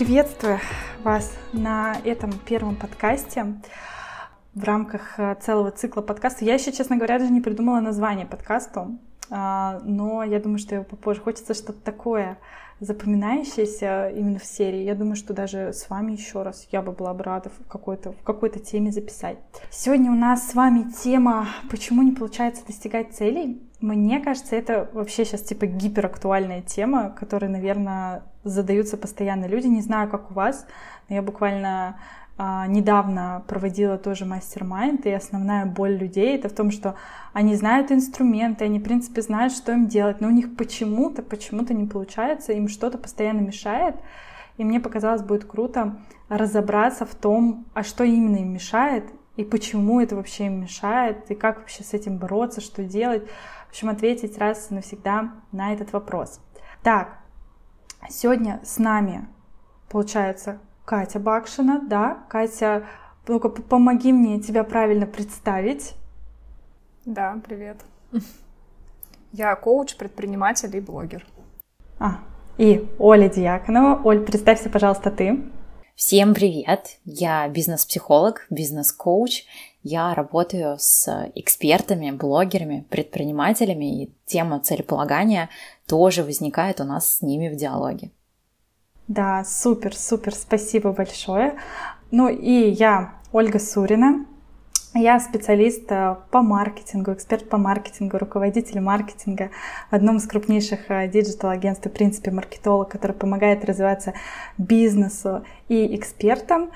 Приветствую вас на этом первом подкасте в рамках э, целого цикла подкастов. Я еще, честно говоря, даже не придумала название подкасту, а, но я думаю, что его попозже. Хочется что-то такое запоминающееся именно в серии. Я думаю, что даже с вами еще раз я бы была бы рада в какой-то, в какой-то теме записать. Сегодня у нас с вами тема «Почему не получается достигать целей?». Мне кажется, это вообще сейчас типа гиперактуальная тема, которой, наверное, задаются постоянно люди. Не знаю, как у вас, но я буквально а, недавно проводила тоже мастер-майнд, и основная боль людей это в том, что они знают инструменты, они, в принципе, знают, что им делать, но у них почему-то, почему-то не получается, им что-то постоянно мешает. И мне показалось, будет круто разобраться в том, а что именно им мешает, и почему это вообще им мешает, и как вообще с этим бороться, что делать. В общем, ответить раз и навсегда на этот вопрос. Так, сегодня с нами, получается, Катя Бакшина, да. Катя, ну-ка помоги мне тебя правильно представить. Да, привет. Я коуч, предприниматель и блогер. А, и Оля Дьяконова. Оль, представься, пожалуйста, ты. Всем привет! Я бизнес-психолог, бизнес-коуч. Я работаю с экспертами, блогерами, предпринимателями, и тема целеполагания тоже возникает у нас с ними в диалоге. Да, супер, супер, спасибо большое. Ну и я Ольга Сурина. Я специалист э, по маркетингу, эксперт по маркетингу, руководитель маркетинга в одном из крупнейших э, digital-агентств, в принципе, маркетолог, который помогает развиваться бизнесу и экспертам.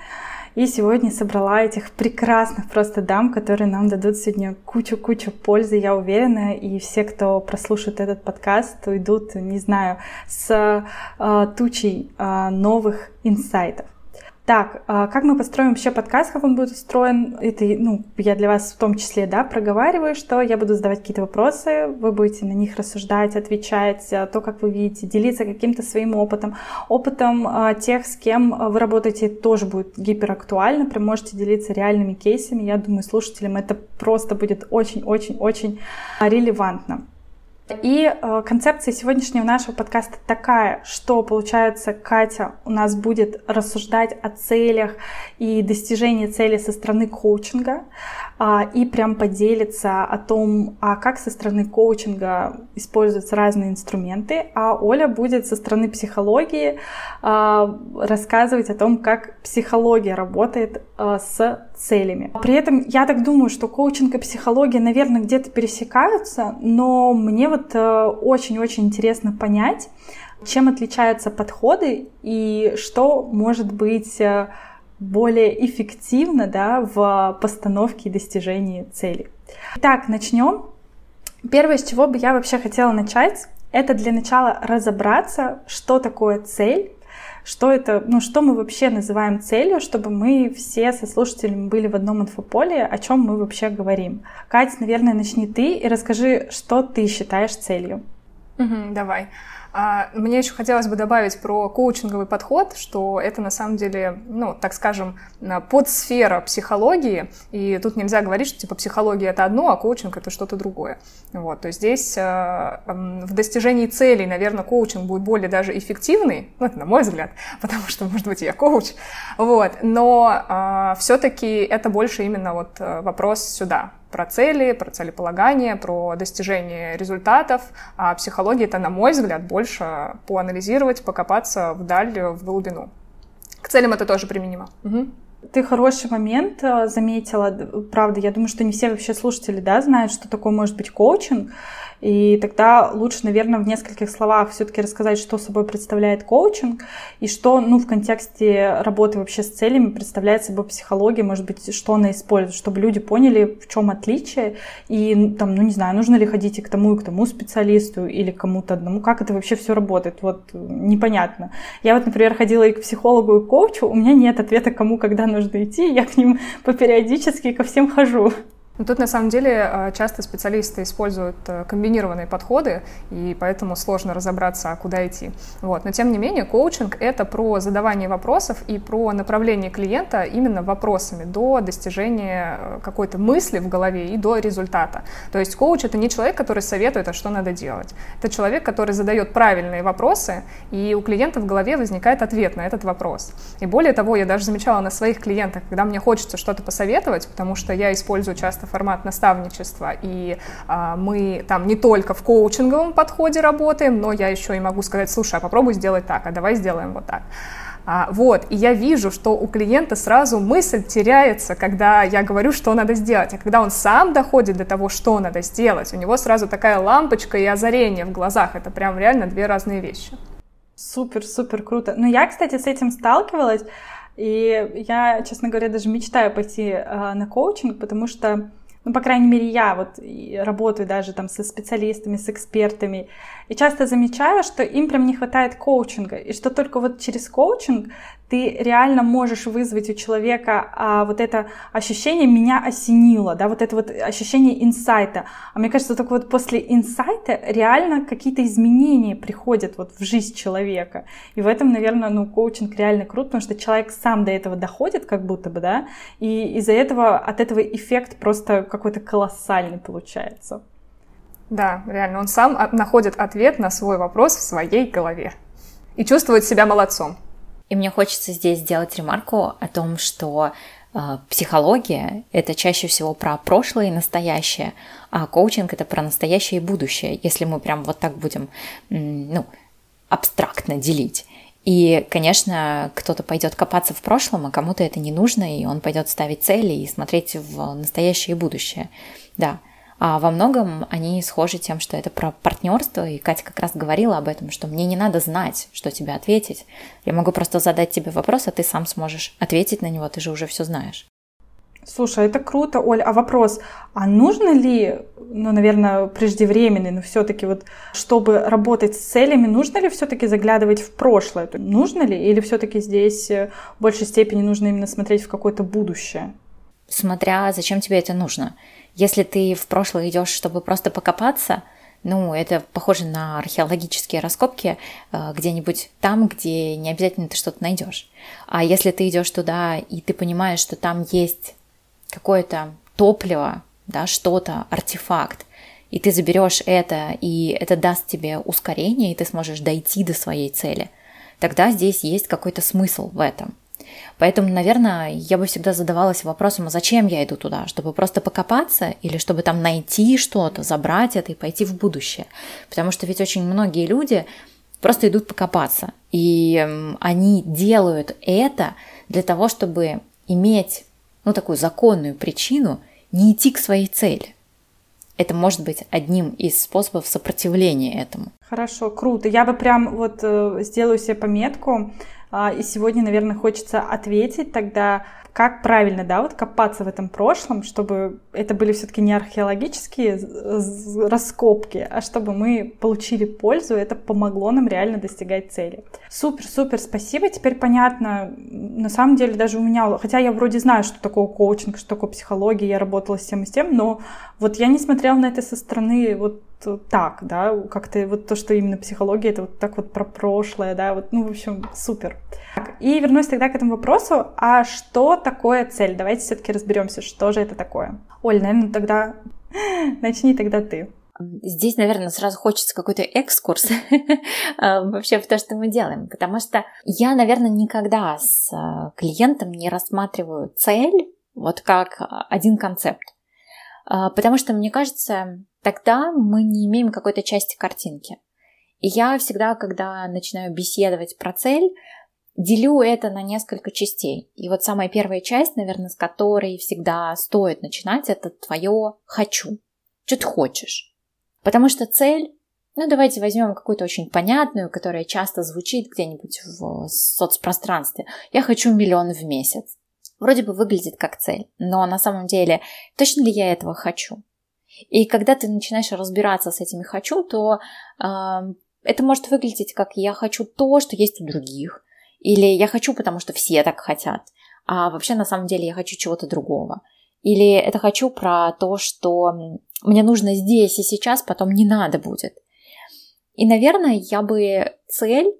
И сегодня собрала этих прекрасных просто дам, которые нам дадут сегодня кучу-кучу пользы, я уверена. И все, кто прослушает этот подкаст, уйдут, не знаю, с э, тучей э, новых инсайтов. Так, а как мы построим вообще подкаст, как он будет устроен? Это, ну, я для вас в том числе, да, проговариваю, что я буду задавать какие-то вопросы, вы будете на них рассуждать, отвечать, а, то, как вы видите, делиться каким-то своим опытом. Опытом а, тех, с кем вы работаете, тоже будет гиперактуально, прям можете делиться реальными кейсами. Я думаю, слушателям это просто будет очень-очень-очень релевантно. И э, концепция сегодняшнего нашего подкаста такая, что получается Катя у нас будет рассуждать о целях и достижении цели со стороны коучинга и прям поделиться о том, а как со стороны коучинга используются разные инструменты, а Оля будет со стороны психологии э, рассказывать о том, как психология работает э, с целями. При этом я так думаю, что коучинг и психология, наверное, где-то пересекаются, но мне вот э, очень-очень интересно понять, чем отличаются подходы и что может быть э, более эффективно да, в постановке и достижении цели. Итак, начнем. Первое, с чего бы я вообще хотела начать, это для начала разобраться, что такое цель, что это, ну, что мы вообще называем целью, чтобы мы все со слушателями были в одном инфополе, о чем мы вообще говорим. Катя, наверное, начни ты и расскажи, что ты считаешь целью. Угу, давай. Мне еще хотелось бы добавить про коучинговый подход, что это на самом деле, ну, так скажем, подсфера психологии, и тут нельзя говорить, что типа психология это одно, а коучинг это что-то другое. Вот, то есть здесь э, в достижении целей, наверное, коучинг будет более даже эффективный, ну, это на мой взгляд, потому что, может быть, я коуч, вот, но э, все-таки это больше именно вот э, вопрос сюда, про цели, про целеполагание, про достижение результатов. А психология — это, на мой взгляд, больше поанализировать, покопаться вдаль, в глубину. К целям это тоже применимо. Угу. Ты хороший момент э, заметила. Правда, я думаю, что не все вообще слушатели да, знают, что такое может быть коучинг. И тогда лучше, наверное, в нескольких словах все-таки рассказать, что собой представляет коучинг и что, ну, в контексте работы вообще с целями представляет собой психология, может быть, что она использует, чтобы люди поняли, в чем отличие и, там, ну, не знаю, нужно ли ходить и к тому, и к тому специалисту или кому-то одному, как это вообще все работает, вот непонятно. Я вот, например, ходила и к психологу, и к коучу, у меня нет ответа, кому когда нужно идти, я к ним попериодически ко всем хожу. Ну, тут на самом деле э, часто специалисты используют э, комбинированные подходы, и поэтому сложно разобраться, а куда идти. Вот. Но тем не менее, коучинг — это про задавание вопросов и про направление клиента именно вопросами до достижения э, какой-то мысли в голове и до результата. То есть коуч — это не человек, который советует, а что надо делать. Это человек, который задает правильные вопросы, и у клиента в голове возникает ответ на этот вопрос. И более того, я даже замечала на своих клиентах, когда мне хочется что-то посоветовать, потому что я использую часто это формат наставничества, и а, мы там не только в коучинговом подходе работаем, но я еще и могу сказать, слушай, а попробуй сделать так, а давай сделаем вот так. А, вот, и я вижу, что у клиента сразу мысль теряется, когда я говорю, что надо сделать, а когда он сам доходит до того, что надо сделать, у него сразу такая лампочка и озарение в глазах, это прям реально две разные вещи. Супер, супер круто. Ну, я, кстати, с этим сталкивалась, и я, честно говоря, даже мечтаю пойти э, на коучинг, потому что, ну, по крайней мере, я вот работаю даже там со специалистами, с экспертами, и часто замечаю, что им прям не хватает коучинга, и что только вот через коучинг ты реально можешь вызвать у человека а, вот это ощущение «меня осенило», да, вот это вот ощущение инсайта. А мне кажется, только вот после инсайта реально какие-то изменения приходят вот в жизнь человека. И в этом, наверное, ну, коучинг реально крут, потому что человек сам до этого доходит как будто бы, да, и из-за этого от этого эффект просто какой-то колоссальный получается. Да, реально, он сам находит ответ на свой вопрос в своей голове и чувствует себя молодцом. И мне хочется здесь сделать ремарку о том, что э, психология это чаще всего про прошлое и настоящее, а коучинг это про настоящее и будущее, если мы прям вот так будем, ну, абстрактно делить. И, конечно, кто-то пойдет копаться в прошлом, а кому-то это не нужно, и он пойдет ставить цели и смотреть в настоящее и будущее. Да, а во многом они схожи тем, что это про партнерство, и Катя как раз говорила об этом, что мне не надо знать, что тебе ответить. Я могу просто задать тебе вопрос, а ты сам сможешь ответить на него, ты же уже все знаешь. Слушай, это круто, Оль. А вопрос, а нужно ли, ну, наверное, преждевременный, но все-таки вот, чтобы работать с целями, нужно ли все-таки заглядывать в прошлое? Нужно ли? Или все-таки здесь в большей степени нужно именно смотреть в какое-то будущее? Смотря зачем тебе это нужно. Если ты в прошлое идешь, чтобы просто покопаться, ну, это похоже на археологические раскопки э, где-нибудь там, где не обязательно ты что-то найдешь. А если ты идешь туда и ты понимаешь, что там есть какое-то топливо, да, что-то, артефакт, и ты заберешь это, и это даст тебе ускорение, и ты сможешь дойти до своей цели, тогда здесь есть какой-то смысл в этом. Поэтому, наверное, я бы всегда задавалась вопросом, а зачем я иду туда? Чтобы просто покопаться или чтобы там найти что-то, забрать это и пойти в будущее? Потому что ведь очень многие люди просто идут покопаться. И они делают это для того, чтобы иметь, ну, такую законную причину не идти к своей цели. Это может быть одним из способов сопротивления этому. Хорошо, круто. Я бы прям вот э, сделаю себе пометку и сегодня, наверное, хочется ответить тогда, как правильно, да, вот копаться в этом прошлом, чтобы это были все-таки не археологические раскопки, а чтобы мы получили пользу, это помогло нам реально достигать цели. Супер, супер, спасибо. Теперь понятно, на самом деле даже у меня, хотя я вроде знаю, что такое коучинг, что такое психология, я работала с тем и с тем, но вот я не смотрела на это со стороны вот так, да, как-то вот то, что именно психология, это вот так вот про прошлое, да, вот, ну, в общем, супер. Так, и вернусь тогда к этому вопросу, а что такое цель? Давайте все-таки разберемся, что же это такое. Оль, наверное, тогда начни тогда ты. Здесь, наверное, сразу хочется какой-то экскурс а, вообще в то, что мы делаем, потому что я, наверное, никогда с а, клиентом не рассматриваю цель вот как один концепт, а, потому что, мне кажется, тогда мы не имеем какой-то части картинки. И я всегда, когда начинаю беседовать про цель, делю это на несколько частей. И вот самая первая часть, наверное, с которой всегда стоит начинать, это твое «хочу». Что ты хочешь? Потому что цель, ну давайте возьмем какую-то очень понятную, которая часто звучит где-нибудь в соцпространстве. Я хочу миллион в месяц. Вроде бы выглядит как цель, но на самом деле точно ли я этого хочу? И когда ты начинаешь разбираться с этими хочу, то э, это может выглядеть как я хочу то, что есть у других, или я хочу, потому что все так хотят, а вообще на самом деле я хочу чего-то другого. Или это хочу про то, что мне нужно здесь и сейчас, потом не надо будет. И, наверное, я бы цель,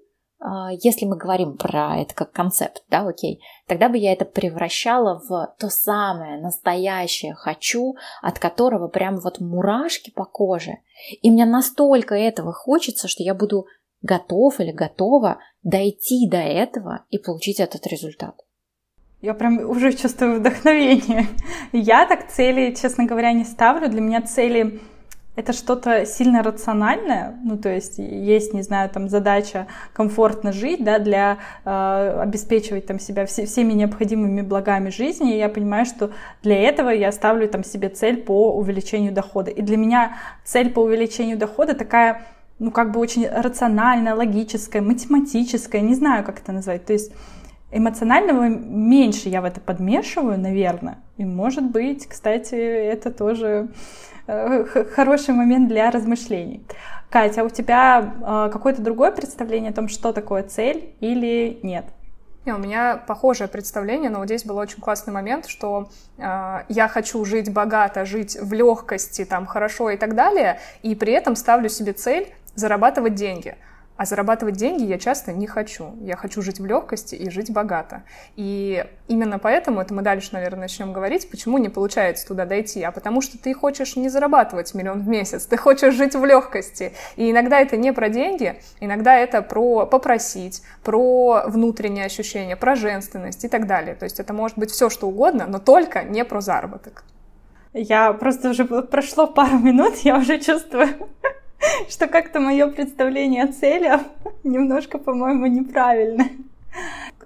если мы говорим про это как концепт, да, окей, тогда бы я это превращала в то самое настоящее «хочу», от которого прям вот мурашки по коже. И мне настолько этого хочется, что я буду готов или готова дойти до этого и получить этот результат. Я прям уже чувствую вдохновение. Я так цели, честно говоря, не ставлю. Для меня цели это что-то сильно рациональное, ну то есть есть, не знаю, там задача комфортно жить, да, для э, обеспечивать там себя все, всеми необходимыми благами жизни, и я понимаю, что для этого я ставлю там себе цель по увеличению дохода. И для меня цель по увеличению дохода такая, ну как бы очень рациональная, логическая, математическая, не знаю, как это назвать, то есть эмоционального меньше я в это подмешиваю, наверное. И может быть, кстати, это тоже хороший момент для размышлений. Катя, а у тебя э, какое-то другое представление о том, что такое цель или нет? Не, у меня похожее представление, но вот здесь был очень классный момент, что э, я хочу жить богато, жить в легкости, там хорошо и так далее, и при этом ставлю себе цель зарабатывать деньги. А зарабатывать деньги я часто не хочу. Я хочу жить в легкости и жить богато. И именно поэтому, это мы дальше, наверное, начнем говорить, почему не получается туда дойти. А потому что ты хочешь не зарабатывать миллион в месяц, ты хочешь жить в легкости. И иногда это не про деньги, иногда это про попросить, про внутреннее ощущение, про женственность и так далее. То есть это может быть все, что угодно, но только не про заработок. Я просто уже прошло пару минут, я уже чувствую что как-то мое представление о цели немножко, по-моему, неправильно.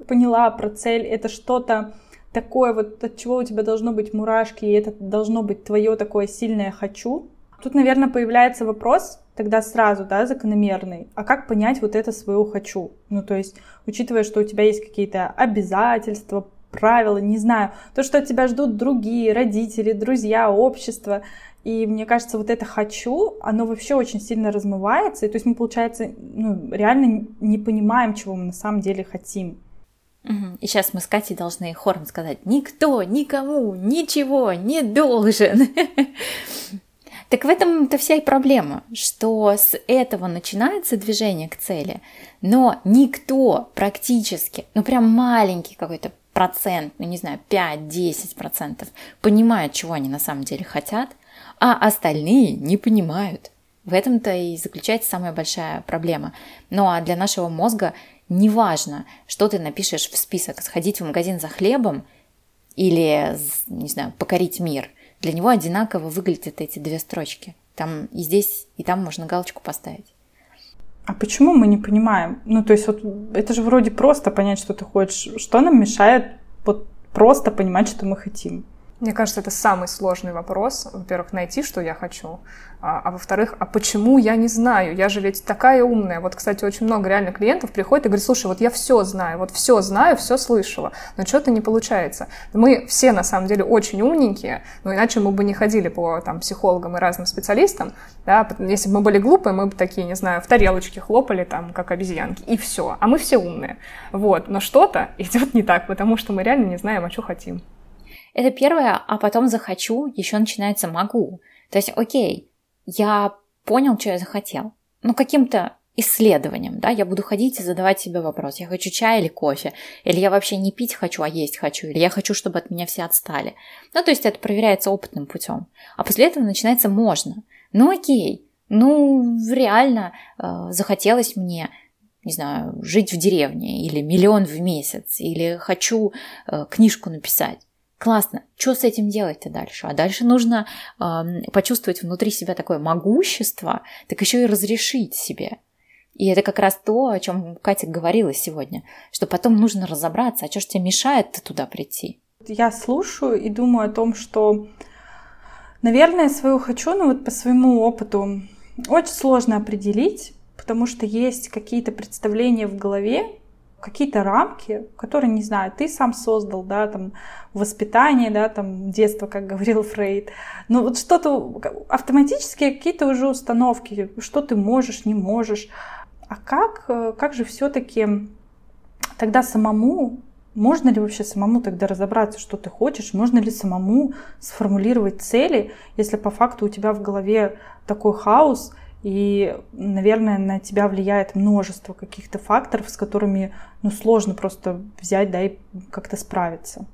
Поняла про цель, это что-то такое вот, от чего у тебя должно быть мурашки, и это должно быть твое такое сильное «хочу». Тут, наверное, появляется вопрос, тогда сразу, да, закономерный, а как понять вот это свое «хочу»? Ну, то есть, учитывая, что у тебя есть какие-то обязательства, правила, не знаю, то, что от тебя ждут другие, родители, друзья, общество — и мне кажется, вот это «хочу», оно вообще очень сильно размывается. И то есть мы, получается, ну, реально не понимаем, чего мы на самом деле хотим. И сейчас мы с Катей должны хором сказать «Никто никому ничего не должен». Так в этом-то вся и проблема, что с этого начинается движение к цели, но никто практически, ну прям маленький какой-то процент, ну не знаю, 5-10 процентов понимает, чего они на самом деле хотят, а остальные не понимают. В этом-то и заключается самая большая проблема. Ну а для нашего мозга не важно, что ты напишешь в список, сходить в магазин за хлебом или, не знаю, покорить мир. Для него одинаково выглядят эти две строчки. Там и здесь, и там можно галочку поставить. А почему мы не понимаем? Ну, то есть вот это же вроде просто понять, что ты хочешь. Что нам мешает вот просто понимать, что мы хотим? Мне кажется, это самый сложный вопрос. Во-первых, найти, что я хочу. А, а во-вторых, а почему я не знаю? Я же ведь такая умная. Вот, кстати, очень много реально клиентов приходит и говорит, слушай, вот я все знаю, вот все знаю, все слышала, но что-то не получается. Мы все, на самом деле, очень умненькие, но иначе мы бы не ходили по там, психологам и разным специалистам. Да? Если бы мы были глупые, мы бы такие, не знаю, в тарелочке хлопали, там, как обезьянки, и все. А мы все умные. Вот. Но что-то идет не так, потому что мы реально не знаем, а что хотим. Это первое, а потом захочу, еще начинается могу. То есть, окей, я понял, что я захотел. Ну, каким-то исследованием, да, я буду ходить и задавать себе вопрос, я хочу чай или кофе, или я вообще не пить хочу, а есть хочу, или я хочу, чтобы от меня все отстали. Ну, то есть это проверяется опытным путем. А после этого начинается можно. Ну, окей, ну, реально э, захотелось мне не знаю, жить в деревне, или миллион в месяц, или хочу э, книжку написать. Классно. Что с этим делать-то дальше? А дальше нужно э, почувствовать внутри себя такое могущество, так еще и разрешить себе. И это как раз то, о чем Катя говорила сегодня, что потом нужно разобраться, а что ж тебе мешает туда прийти? Я слушаю и думаю о том, что, наверное, свою хочу, но вот по своему опыту очень сложно определить, потому что есть какие-то представления в голове, какие-то рамки, которые, не знаю, ты сам создал, да, там, воспитание, да, там, детство, как говорил Фрейд. Но вот что-то, автоматически какие-то уже установки, что ты можешь, не можешь. А как, как же все-таки тогда самому можно ли вообще самому тогда разобраться, что ты хочешь? Можно ли самому сформулировать цели, если по факту у тебя в голове такой хаос, и, наверное, на тебя влияет множество каких-то факторов, с которыми ну, сложно просто взять да, и как-то справиться.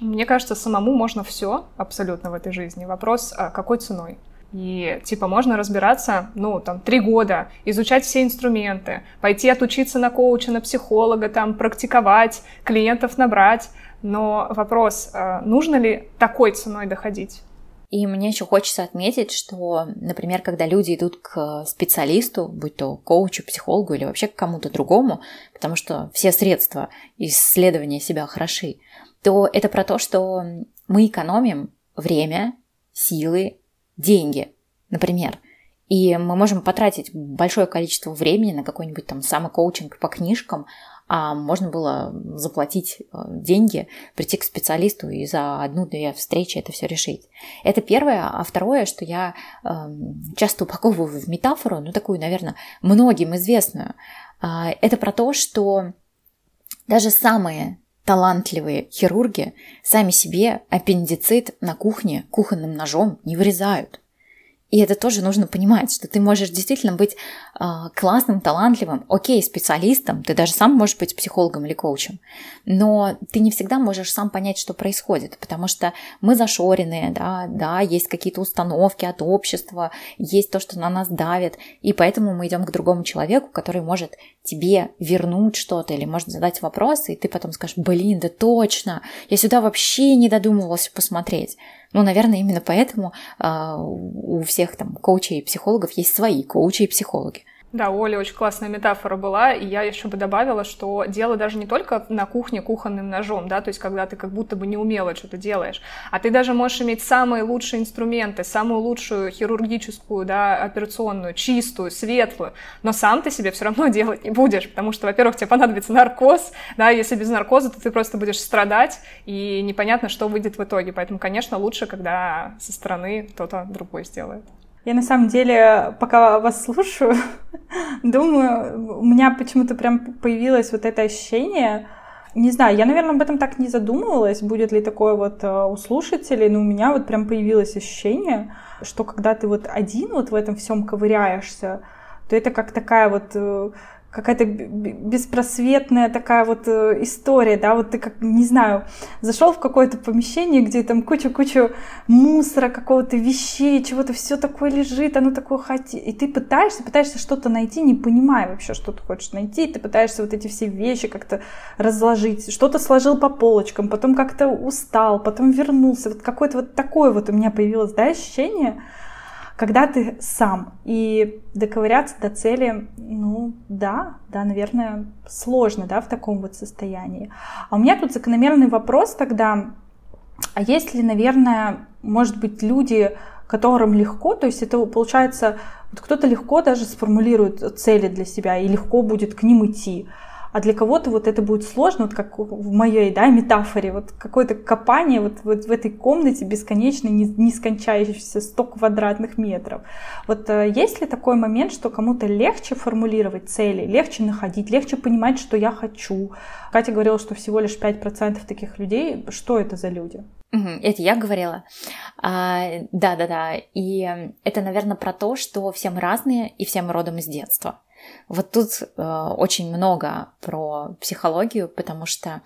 Мне кажется, самому можно все абсолютно в этой жизни. Вопрос, а какой ценой? И, типа, можно разбираться, ну, там, три года, изучать все инструменты, пойти отучиться на коуча, на психолога, там, практиковать, клиентов набрать. Но вопрос, а нужно ли такой ценой доходить? И мне еще хочется отметить, что, например, когда люди идут к специалисту, будь то коучу, психологу или вообще к кому-то другому, потому что все средства исследования себя хороши, то это про то, что мы экономим время, силы, деньги, например. И мы можем потратить большое количество времени на какой-нибудь там самокоучинг по книжкам, а можно было заплатить э, деньги, прийти к специалисту и за одну-две встречи это все решить. Это первое. А второе, что я э, часто упаковываю в метафору, ну такую, наверное, многим известную, э, это про то, что даже самые талантливые хирурги сами себе аппендицит на кухне кухонным ножом не вырезают. И это тоже нужно понимать, что ты можешь действительно быть э, классным, талантливым, окей, специалистом, ты даже сам можешь быть психологом или коучем, но ты не всегда можешь сам понять, что происходит, потому что мы зашоренные, да, да, есть какие-то установки от общества, есть то, что на нас давит, и поэтому мы идем к другому человеку, который может тебе вернуть что-то или может задать вопросы, и ты потом скажешь, блин, да точно, я сюда вообще не додумывался посмотреть. Ну, наверное, именно поэтому э, у всех там коучей и психологов есть свои коучи и психологи. Да, у Оли очень классная метафора была, и я еще бы добавила, что дело даже не только на кухне кухонным ножом, да, то есть когда ты как будто бы неумело что-то делаешь, а ты даже можешь иметь самые лучшие инструменты, самую лучшую хирургическую, да, операционную, чистую, светлую, но сам ты себе все равно делать не будешь, потому что, во-первых, тебе понадобится наркоз, да, если без наркоза, то ты просто будешь страдать, и непонятно, что выйдет в итоге, поэтому, конечно, лучше, когда со стороны кто-то другой сделает. Я на самом деле, пока вас слушаю, думаю, у меня почему-то прям появилось вот это ощущение, не знаю, я, наверное, об этом так не задумывалась, будет ли такое вот э, у слушателей, но у меня вот прям появилось ощущение, что когда ты вот один вот в этом всем ковыряешься, то это как такая вот э, какая-то беспросветная такая вот э, история, да, вот ты как, не знаю, зашел в какое-то помещение, где там куча-куча мусора, какого-то вещей, чего-то все такое лежит, оно такое хоти, и ты пытаешься, пытаешься что-то найти, не понимая вообще, что ты хочешь найти, ты пытаешься вот эти все вещи как-то разложить, что-то сложил по полочкам, потом как-то устал, потом вернулся, вот какое-то вот такое вот у меня появилось, да, ощущение, когда ты сам. И доковыряться до цели, ну да, да, наверное, сложно, да, в таком вот состоянии. А у меня тут закономерный вопрос тогда, а есть ли, наверное, может быть, люди, которым легко, то есть это получается, вот кто-то легко даже сформулирует цели для себя и легко будет к ним идти а для кого-то вот это будет сложно, вот как в моей да, метафоре, вот какое-то копание вот, вот в этой комнате бесконечно, нескончающейся 100 квадратных метров. Вот э, есть ли такой момент, что кому-то легче формулировать цели, легче находить, легче понимать, что я хочу? Катя говорила, что всего лишь 5% таких людей. Что это за люди? Это я говорила. А, да, да, да. И это, наверное, про то, что все мы разные и все мы родом из детства. Вот тут э, очень много про психологию, потому что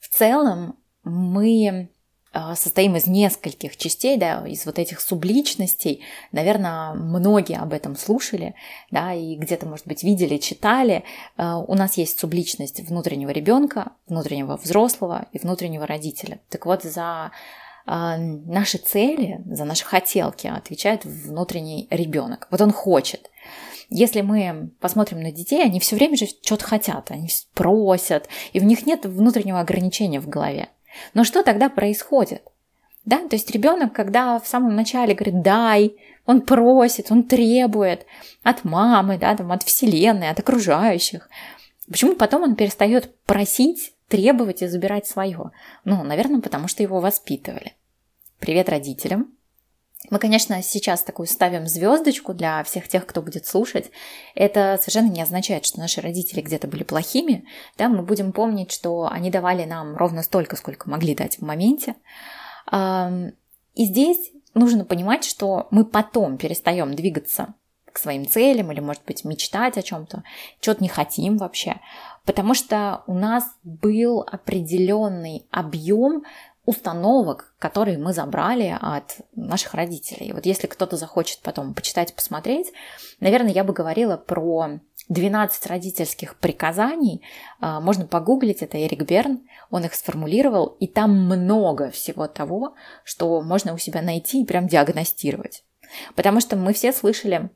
в целом мы э, состоим из нескольких частей, да, из вот этих субличностей. Наверное, многие об этом слушали, да, и где-то, может быть, видели, читали. Э, у нас есть субличность внутреннего ребенка, внутреннего взрослого и внутреннего родителя. Так вот, за э, наши цели, за наши хотелки отвечает внутренний ребенок. Вот он хочет. Если мы посмотрим на детей, они все время же что-то хотят, они просят, и у них нет внутреннего ограничения в голове. Но что тогда происходит? Да, то есть ребенок, когда в самом начале говорит «дай», он просит, он требует от мамы, да, там, от вселенной, от окружающих. Почему потом он перестает просить, требовать и забирать свое? Ну, наверное, потому что его воспитывали. Привет родителям. Мы, конечно, сейчас такую ставим звездочку для всех тех, кто будет слушать. Это совершенно не означает, что наши родители где-то были плохими. Да, мы будем помнить, что они давали нам ровно столько, сколько могли дать в моменте. И здесь нужно понимать, что мы потом перестаем двигаться к своим целям или, может быть, мечтать о чем-то, что-то не хотим вообще, потому что у нас был определенный объем установок, которые мы забрали от наших родителей. Вот если кто-то захочет потом почитать, посмотреть, наверное, я бы говорила про 12 родительских приказаний. А, можно погуглить, это Эрик Берн, он их сформулировал, и там много всего того, что можно у себя найти и прям диагностировать. Потому что мы все слышали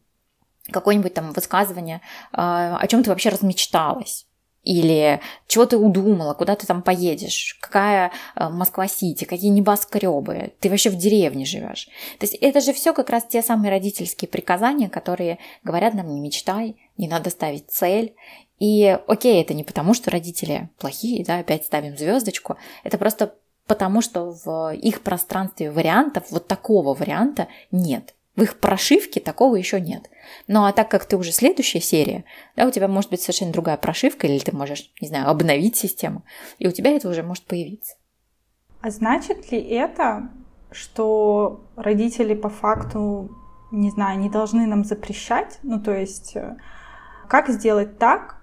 какое-нибудь там высказывание, а, о чем ты вообще размечталась. Или чего ты удумала, куда ты там поедешь, какая э, Москва-Сити, какие небоскребы, ты вообще в деревне живешь. То есть это же все как раз те самые родительские приказания, которые говорят нам не мечтай, не надо ставить цель. И окей, это не потому, что родители плохие, да, опять ставим звездочку, это просто потому, что в их пространстве вариантов, вот такого варианта нет. В их прошивке такого еще нет. Ну а так как ты уже следующая серия, да, у тебя может быть совершенно другая прошивка, или ты можешь, не знаю, обновить систему, и у тебя это уже может появиться. А значит ли это, что родители по факту, не знаю, не должны нам запрещать? Ну то есть, э, как сделать так,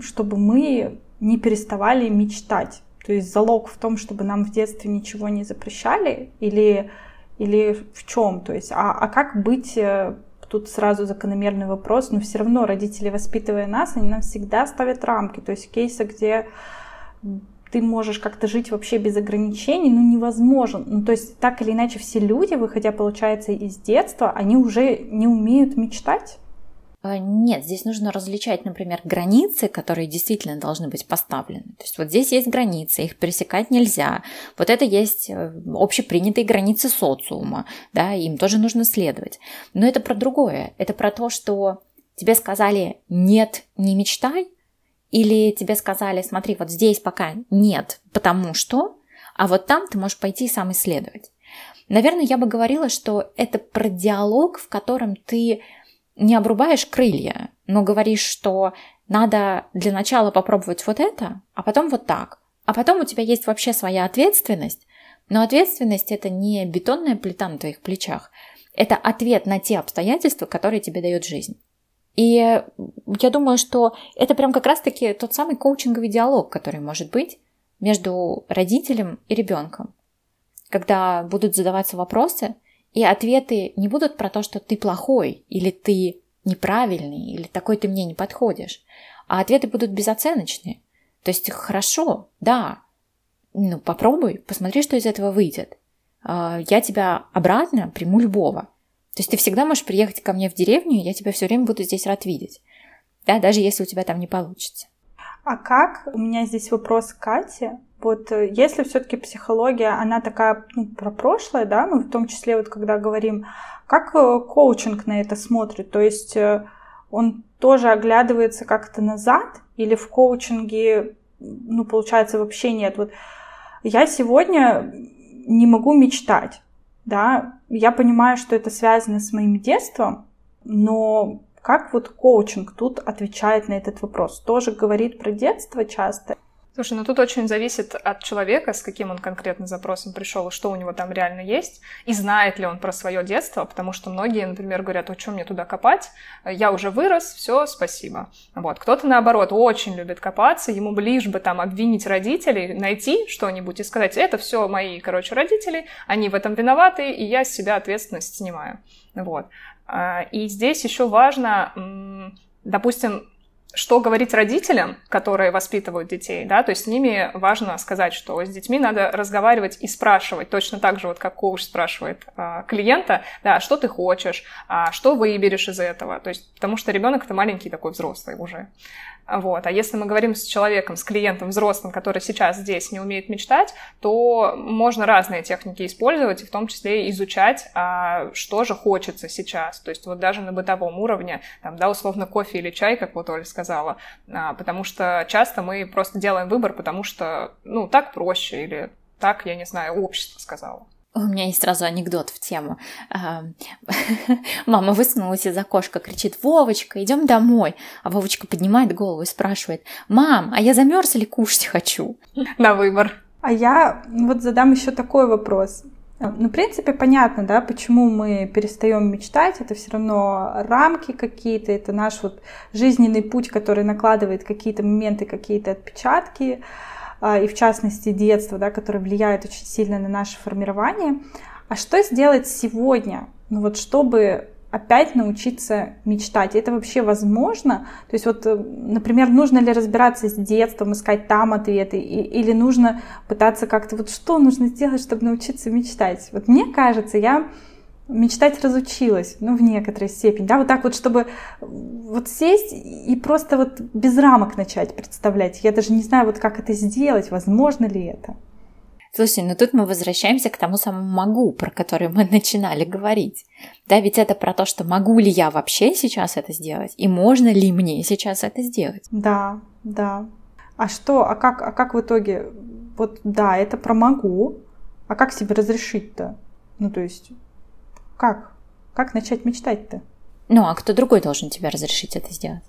чтобы мы не переставали мечтать? То есть залог в том, чтобы нам в детстве ничего не запрещали, или или в чем? То есть, а, а как быть э, тут сразу закономерный вопрос, но все равно родители, воспитывая нас, они нам всегда ставят рамки. То есть кейсы, где ты можешь как-то жить вообще без ограничений, ну невозможно. Ну то есть так или иначе все люди, выходя, получается, из детства, они уже не умеют мечтать. Э, нет, здесь нужно различать, например, границы, которые действительно должны быть поставлены. То есть вот здесь есть границы, их пересекать нельзя. Вот это есть э, общепринятые границы социума, да, им тоже нужно следовать. Но это про другое. Это про то, что тебе сказали «нет, не мечтай», или тебе сказали «смотри, вот здесь пока нет, потому что», а вот там ты можешь пойти и сам исследовать. Наверное, я бы говорила, что это про диалог, в котором ты не обрубаешь крылья, но говоришь, что надо для начала попробовать вот это, а потом вот так. А потом у тебя есть вообще своя ответственность, но ответственность это не бетонная плита на твоих плечах, это ответ на те обстоятельства, которые тебе дает жизнь. И я думаю, что это прям как раз-таки тот самый коучинговый диалог, который может быть между родителем и ребенком. Когда будут задаваться вопросы, и ответы не будут про то, что ты плохой, или ты неправильный, или такой ты мне не подходишь, а ответы будут безоценочные. То есть хорошо, да, ну попробуй, посмотри, что из этого выйдет. А, я тебя обратно приму любого. То есть ты всегда можешь приехать ко мне в деревню, и я тебя все время буду здесь рад видеть. Да, даже если у тебя там не получится. А как? У меня здесь вопрос к Кате. Вот э, если все-таки психология, она такая ну, про прошлое, да, мы в том числе вот когда говорим, как э, коучинг на это смотрит, то есть э, он тоже оглядывается как-то назад или в коучинге, ну, получается, вообще нет. Вот я сегодня не могу мечтать, да, я понимаю, что это связано с моим детством, но как вот коучинг тут отвечает на этот вопрос? Тоже говорит про детство часто? Слушай, ну тут очень зависит от человека, с каким он конкретно запросом пришел, что у него там реально есть, и знает ли он про свое детство, потому что многие, например, говорят, о чем мне туда копать, я уже вырос, все, спасибо. Вот. Кто-то, наоборот, очень любит копаться, ему лишь бы там обвинить родителей, найти что-нибудь и сказать, это все мои, короче, родители, они в этом виноваты, и я с себя ответственность снимаю. Вот. А, и здесь еще важно, допустим, что говорить родителям, которые воспитывают детей, да, то есть с ними важно сказать, что с детьми надо разговаривать и спрашивать, точно так же, вот как коуч спрашивает а, клиента, да, что ты хочешь, а, что выберешь из этого, то есть потому что ребенок это маленький такой взрослый уже, вот. А если мы говорим с человеком, с клиентом взрослым, который сейчас здесь не умеет мечтать, то можно разные техники использовать, и в том числе изучать, а, что же хочется сейчас. То есть вот даже на бытовом уровне, там, да, условно кофе или чай, как вот Оля сказала, а, потому что часто мы просто делаем выбор, потому что, ну, так проще или так, я не знаю, общество сказало. У меня есть сразу анекдот в тему. Мама высунулась из окошка, кричит, Вовочка, идем домой. А Вовочка поднимает голову и спрашивает, мам, а я замерз или кушать хочу? На выбор. А я вот задам еще такой вопрос. Ну, в принципе, понятно, да, почему мы перестаем мечтать. Это все равно рамки какие-то, это наш вот жизненный путь, который накладывает какие-то моменты, какие-то отпечатки. А, и в частности детство, да, которое влияет очень сильно на наше формирование. А что сделать сегодня, ну вот чтобы опять научиться мечтать. Это вообще возможно? То есть вот, э, например, нужно ли разбираться с детством, искать там ответы, или нужно пытаться как-то вот что нужно сделать, чтобы научиться мечтать? Вот мне кажется, я мечтать разучилась, ну, в некоторой степени, да, вот так вот, чтобы вот сесть и просто вот без рамок начать представлять. Я даже не знаю, вот как это сделать, возможно ли это. Слушай, ну тут мы возвращаемся к тому самому могу, про который мы начинали говорить. Да, ведь это про то, что могу ли я вообще сейчас это сделать, и можно ли мне сейчас это сделать. Да, да. А что, а как, а как в итоге, вот да, это про могу, а как себе разрешить-то? Ну, то есть, как? Как начать мечтать-то? Ну, а кто другой должен тебе разрешить это сделать?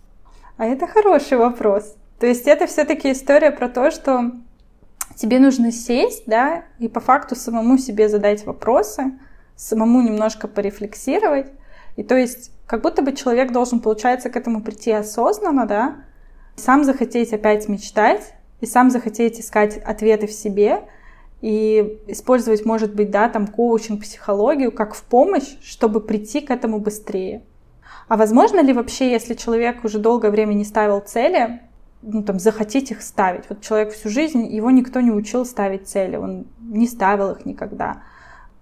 А это хороший вопрос. То есть это все-таки история про то, что тебе нужно сесть, да, и по факту самому себе задать вопросы, самому немножко порефлексировать. И то есть как будто бы человек должен, получается, к этому прийти осознанно, да, сам захотеть опять мечтать, и сам захотеть искать ответы в себе – и использовать, может быть, да, там коучинг, психологию как в помощь, чтобы прийти к этому быстрее. А возможно ли вообще, если человек уже долгое время не ставил цели, ну, там, захотеть их ставить? Вот человек всю жизнь, его никто не учил ставить цели, он не ставил их никогда.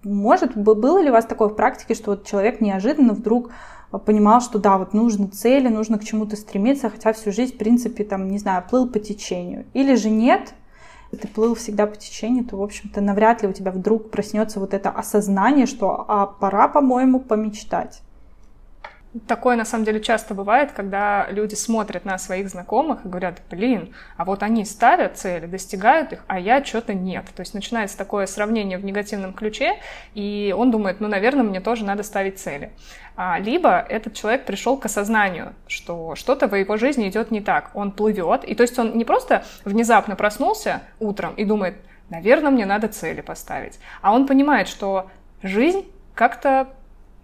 Может, было ли у вас такое в практике, что вот человек неожиданно вдруг понимал, что да, вот нужны цели, нужно к чему-то стремиться, хотя всю жизнь, в принципе, там, не знаю, плыл по течению. Или же нет, ты плыл всегда по течению, то, в общем-то, навряд ли у тебя вдруг проснется вот это осознание, что а пора, по-моему, помечтать. Такое на самом деле часто бывает, когда люди смотрят на своих знакомых и говорят, блин, а вот они ставят цели, достигают их, а я что-то нет. То есть начинается такое сравнение в негативном ключе, и он думает, ну, наверное, мне тоже надо ставить цели. А, либо этот человек пришел к осознанию, что что-то в его жизни идет не так, он плывет, и то есть он не просто внезапно проснулся утром и думает, наверное, мне надо цели поставить, а он понимает, что жизнь как-то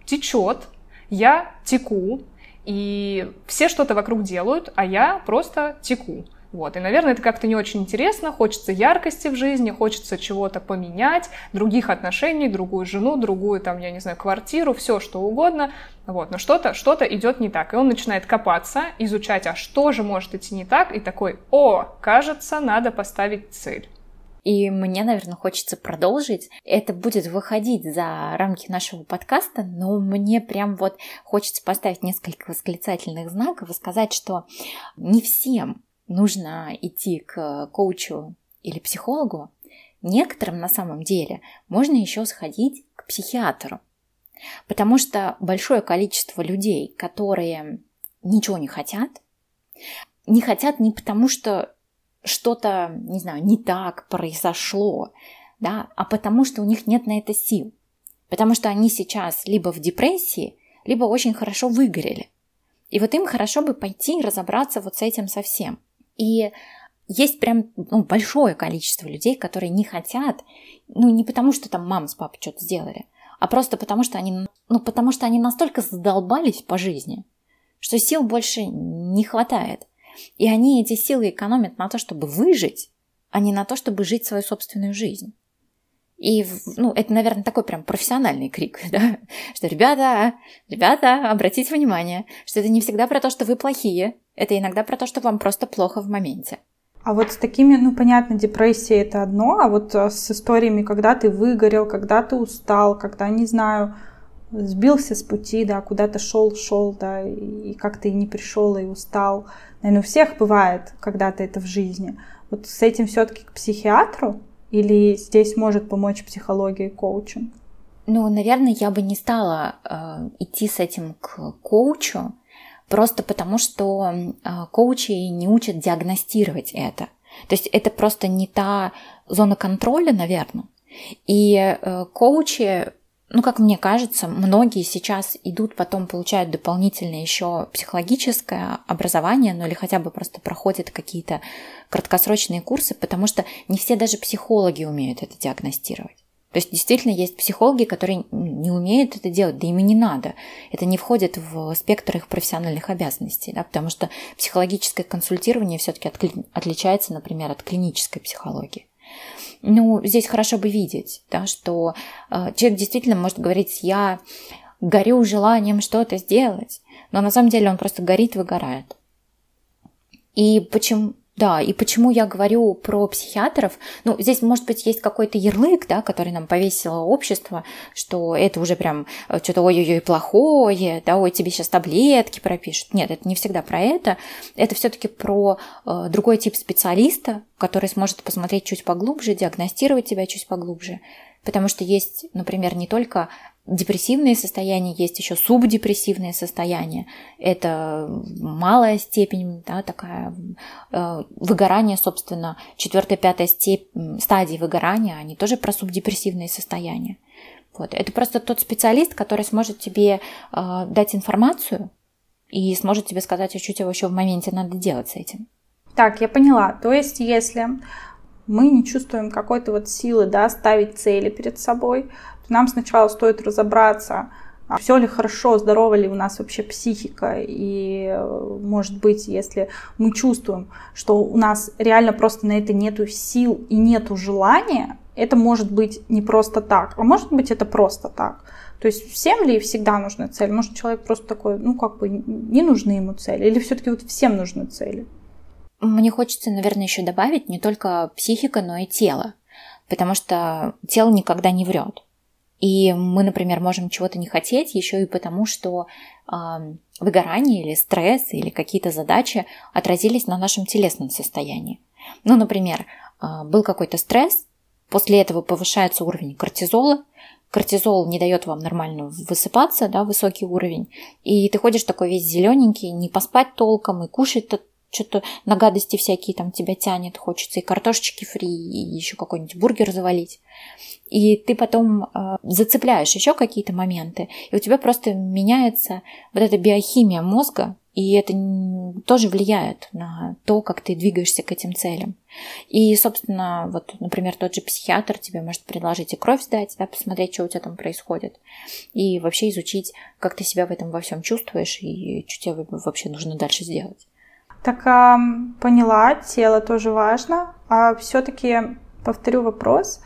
течет, я теку, и все что-то вокруг делают, а я просто теку. Вот. И, наверное, это как-то не очень интересно, хочется яркости в жизни, хочется чего-то поменять, других отношений, другую жену, другую, там, я не знаю, квартиру, все что угодно. Вот. Но что-то что идет не так. И он начинает копаться, изучать, а что же может идти не так, и такой, о, кажется, надо поставить цель. И мне, наверное, хочется продолжить. Это будет выходить за рамки нашего подкаста, но мне прям вот хочется поставить несколько восклицательных знаков и сказать, что не всем нужно идти к коучу или психологу. Некоторым на самом деле можно еще сходить к психиатру. Потому что большое количество людей, которые ничего не хотят, не хотят не потому, что что-то, не знаю, не так произошло, да, а потому что у них нет на это сил. Потому что они сейчас либо в депрессии, либо очень хорошо выгорели. И вот им хорошо бы пойти и разобраться вот с этим совсем. И есть прям ну, большое количество людей, которые не хотят, ну не потому что там мама с папой что-то сделали, а просто потому что они, ну потому что они настолько задолбались по жизни, что сил больше не хватает. И они эти силы экономят на то, чтобы выжить, а не на то, чтобы жить свою собственную жизнь. И, ну, это, наверное, такой прям профессиональный крик, да? что, ребята, ребята, обратите внимание, что это не всегда про то, что вы плохие, это иногда про то, что вам просто плохо в моменте. А вот с такими, ну, понятно, депрессия это одно, а вот а, с историями, когда ты выгорел, когда ты устал, когда, не знаю, сбился с пути, да, куда-то шел, шел, да, и как-то и не пришел, и устал. Наверное, у всех бывает когда-то это в жизни. Вот с этим все-таки к психиатру или здесь может помочь психология и коучинг? Ну, наверное, я бы не стала э, идти с этим к коучу, просто потому что э, коучи не учат диагностировать это. То есть это просто не та зона контроля, наверное. И э, коучи ну, как мне кажется, многие сейчас идут, потом получают дополнительное еще психологическое образование, ну или хотя бы просто проходят какие-то краткосрочные курсы, потому что не все даже психологи умеют это диагностировать. То есть действительно есть психологи, которые не умеют это делать, да им и не надо. Это не входит в спектр их профессиональных обязанностей, да, потому что психологическое консультирование все-таки отличается, например, от клинической психологии ну, здесь хорошо бы видеть, да, что э, человек действительно может говорить, я горю желанием что-то сделать, но на самом деле он просто горит, выгорает. И почему, да, и почему я говорю про психиатров? Ну, здесь, может быть, есть какой-то ярлык, да, который нам повесило общество, что это уже прям э, что-то ой-ой-ой плохое, да, ой, тебе сейчас таблетки пропишут. Нет, это не всегда про это. Это все-таки про э, другой тип специалиста, который сможет посмотреть чуть поглубже, диагностировать тебя чуть поглубже. Потому что есть, например, не только депрессивные состояния, есть еще субдепрессивные состояния. Это малая степень, да, такая э, выгорание, собственно, четвертая, пятая степь, стадии выгорания, они тоже про субдепрессивные состояния. Вот. Это просто тот специалист, который сможет тебе э, дать информацию и сможет тебе сказать, а что тебе вообще в моменте надо делать с этим. Так, я поняла. То есть, если мы не чувствуем какой-то вот силы, да, ставить цели перед собой, нам сначала стоит разобраться, а все ли хорошо, здорова ли у нас вообще психика. И, может быть, если мы чувствуем, что у нас реально просто на это нету сил и нету желания, это может быть не просто так, а может быть это просто так. То есть всем ли всегда нужна цель? Может человек просто такой, ну как бы не нужны ему цели? Или все-таки вот всем нужны цели? Мне хочется, наверное, еще добавить не только психика, но и тело. Потому что тело никогда не врет. И мы, например, можем чего-то не хотеть еще и потому, что э, выгорание или стресс или какие-то задачи отразились на нашем телесном состоянии. Ну, например, э, был какой-то стресс, после этого повышается уровень кортизола, кортизол не дает вам нормально высыпаться, да, высокий уровень, и ты ходишь такой весь зелененький, не поспать толком, и кушать что-то на гадости всякие там тебя тянет, хочется и картошечки фри, и еще какой-нибудь бургер завалить. И ты потом э, зацепляешь еще какие-то моменты, и у тебя просто меняется вот эта биохимия мозга, и это тоже влияет на то, как ты двигаешься к этим целям. И, собственно, вот, например, тот же психиатр тебе может предложить и кровь сдать, да, посмотреть, что у тебя там происходит, и вообще изучить, как ты себя в этом во всем чувствуешь, и что тебе вообще нужно дальше сделать. Так а, поняла, тело тоже важно. А все-таки повторю вопрос.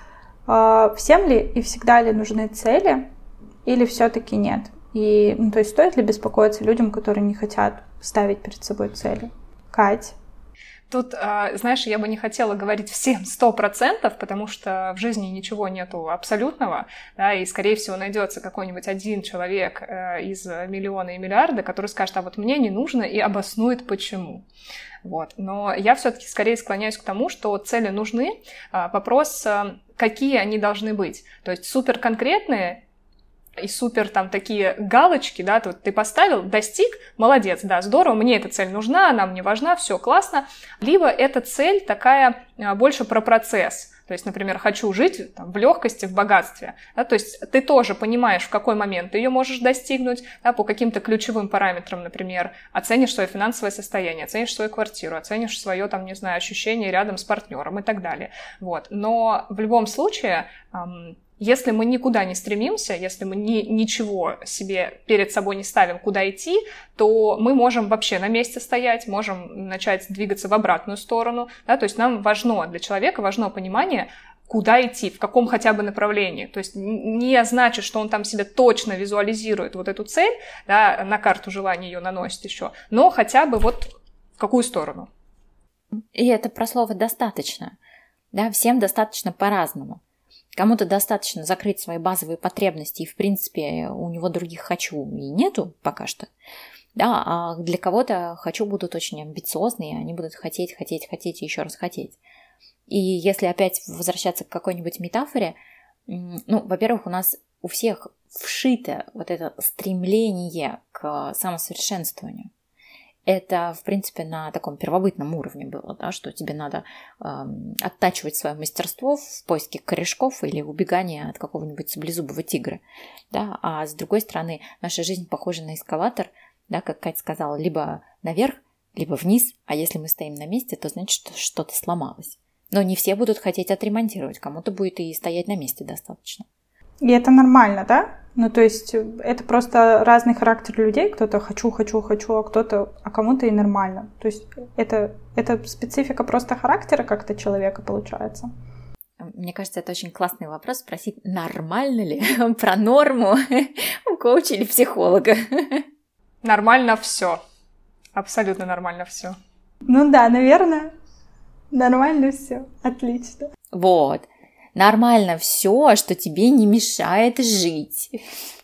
А, всем ли и всегда ли нужны цели или все-таки нет? И, ну, то есть стоит ли беспокоиться людям, которые не хотят ставить перед собой цели? Кать? Тут, а, знаешь, я бы не хотела говорить всем сто процентов, потому что в жизни ничего нету абсолютного, да, и, скорее всего, найдется какой-нибудь один человек э, из миллиона и миллиарда, который скажет, а вот мне не нужно, и обоснует почему. Вот. Но я все-таки скорее склоняюсь к тому, что цели нужны. А, вопрос, э, какие они должны быть. То есть супер конкретные и супер там такие галочки, да, тут ты поставил, достиг, молодец, да, здорово, мне эта цель нужна, она мне важна, все классно. Либо эта цель такая а, больше про процесс, то есть, например, хочу жить там, в легкости, в богатстве. Да, то есть ты тоже понимаешь, в какой момент ты ее можешь достигнуть, да, по каким-то ключевым параметрам, например, оценишь свое финансовое состояние, оценишь свою квартиру, оценишь свое, там, не знаю, ощущение рядом с партнером и так далее. Вот. Но в любом случае если мы никуда не стремимся, если мы ни, ничего себе перед собой не ставим, куда идти, то мы можем вообще на месте стоять, можем начать двигаться в обратную сторону. Да? То есть нам важно, для человека важно понимание, куда идти, в каком хотя бы направлении. То есть не значит, что он там себе точно визуализирует вот эту цель, да, на карту желания ее наносит еще, но хотя бы вот в какую сторону. И это про слово «достаточно». Да, всем достаточно по-разному. Кому-то достаточно закрыть свои базовые потребности, и, в принципе, у него других «хочу» и нету пока что. Да, а для кого-то «хочу» будут очень амбициозные, они будут хотеть, хотеть, хотеть и еще раз хотеть. И если опять возвращаться к какой-нибудь метафоре, ну, во-первых, у нас у всех вшито вот это стремление к самосовершенствованию. Это, в принципе, на таком первобытном уровне было, да, что тебе надо э, оттачивать свое мастерство в поиске корешков или убегания от какого-нибудь саблезубого тигра. Да? А с другой стороны, наша жизнь похожа на эскалатор, да, как Катя сказала, либо наверх, либо вниз, а если мы стоим на месте, то значит, что что-то сломалось. Но не все будут хотеть отремонтировать, кому-то будет и стоять на месте достаточно. И это нормально, да? Ну, то есть это просто разный характер людей. Кто-то хочу, хочу, хочу, а кто-то, а кому-то и нормально. То есть это, это специфика просто характера как-то человека получается. Мне кажется, это очень классный вопрос спросить, нормально ли про норму у коуча или психолога. Нормально все. Абсолютно нормально все. Ну да, наверное, нормально все. Отлично. Вот нормально все, что тебе не мешает жить.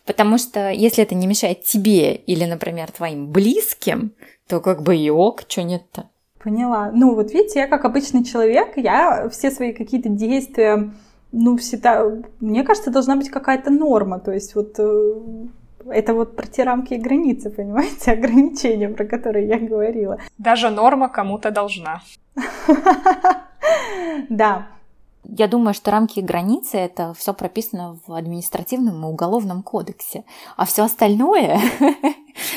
Потому что если это не мешает тебе или, например, твоим близким, то как бы и ок, что нет-то. Поняла. Ну вот видите, я как обычный человек, я все свои какие-то действия, ну всегда, мне кажется, должна быть какая-то норма. То есть вот э, это вот про те рамки и границы, понимаете, ограничения, про которые я говорила. Даже норма кому-то должна. Да. Я думаю, что рамки и границы это все прописано в административном и уголовном кодексе, а все остальное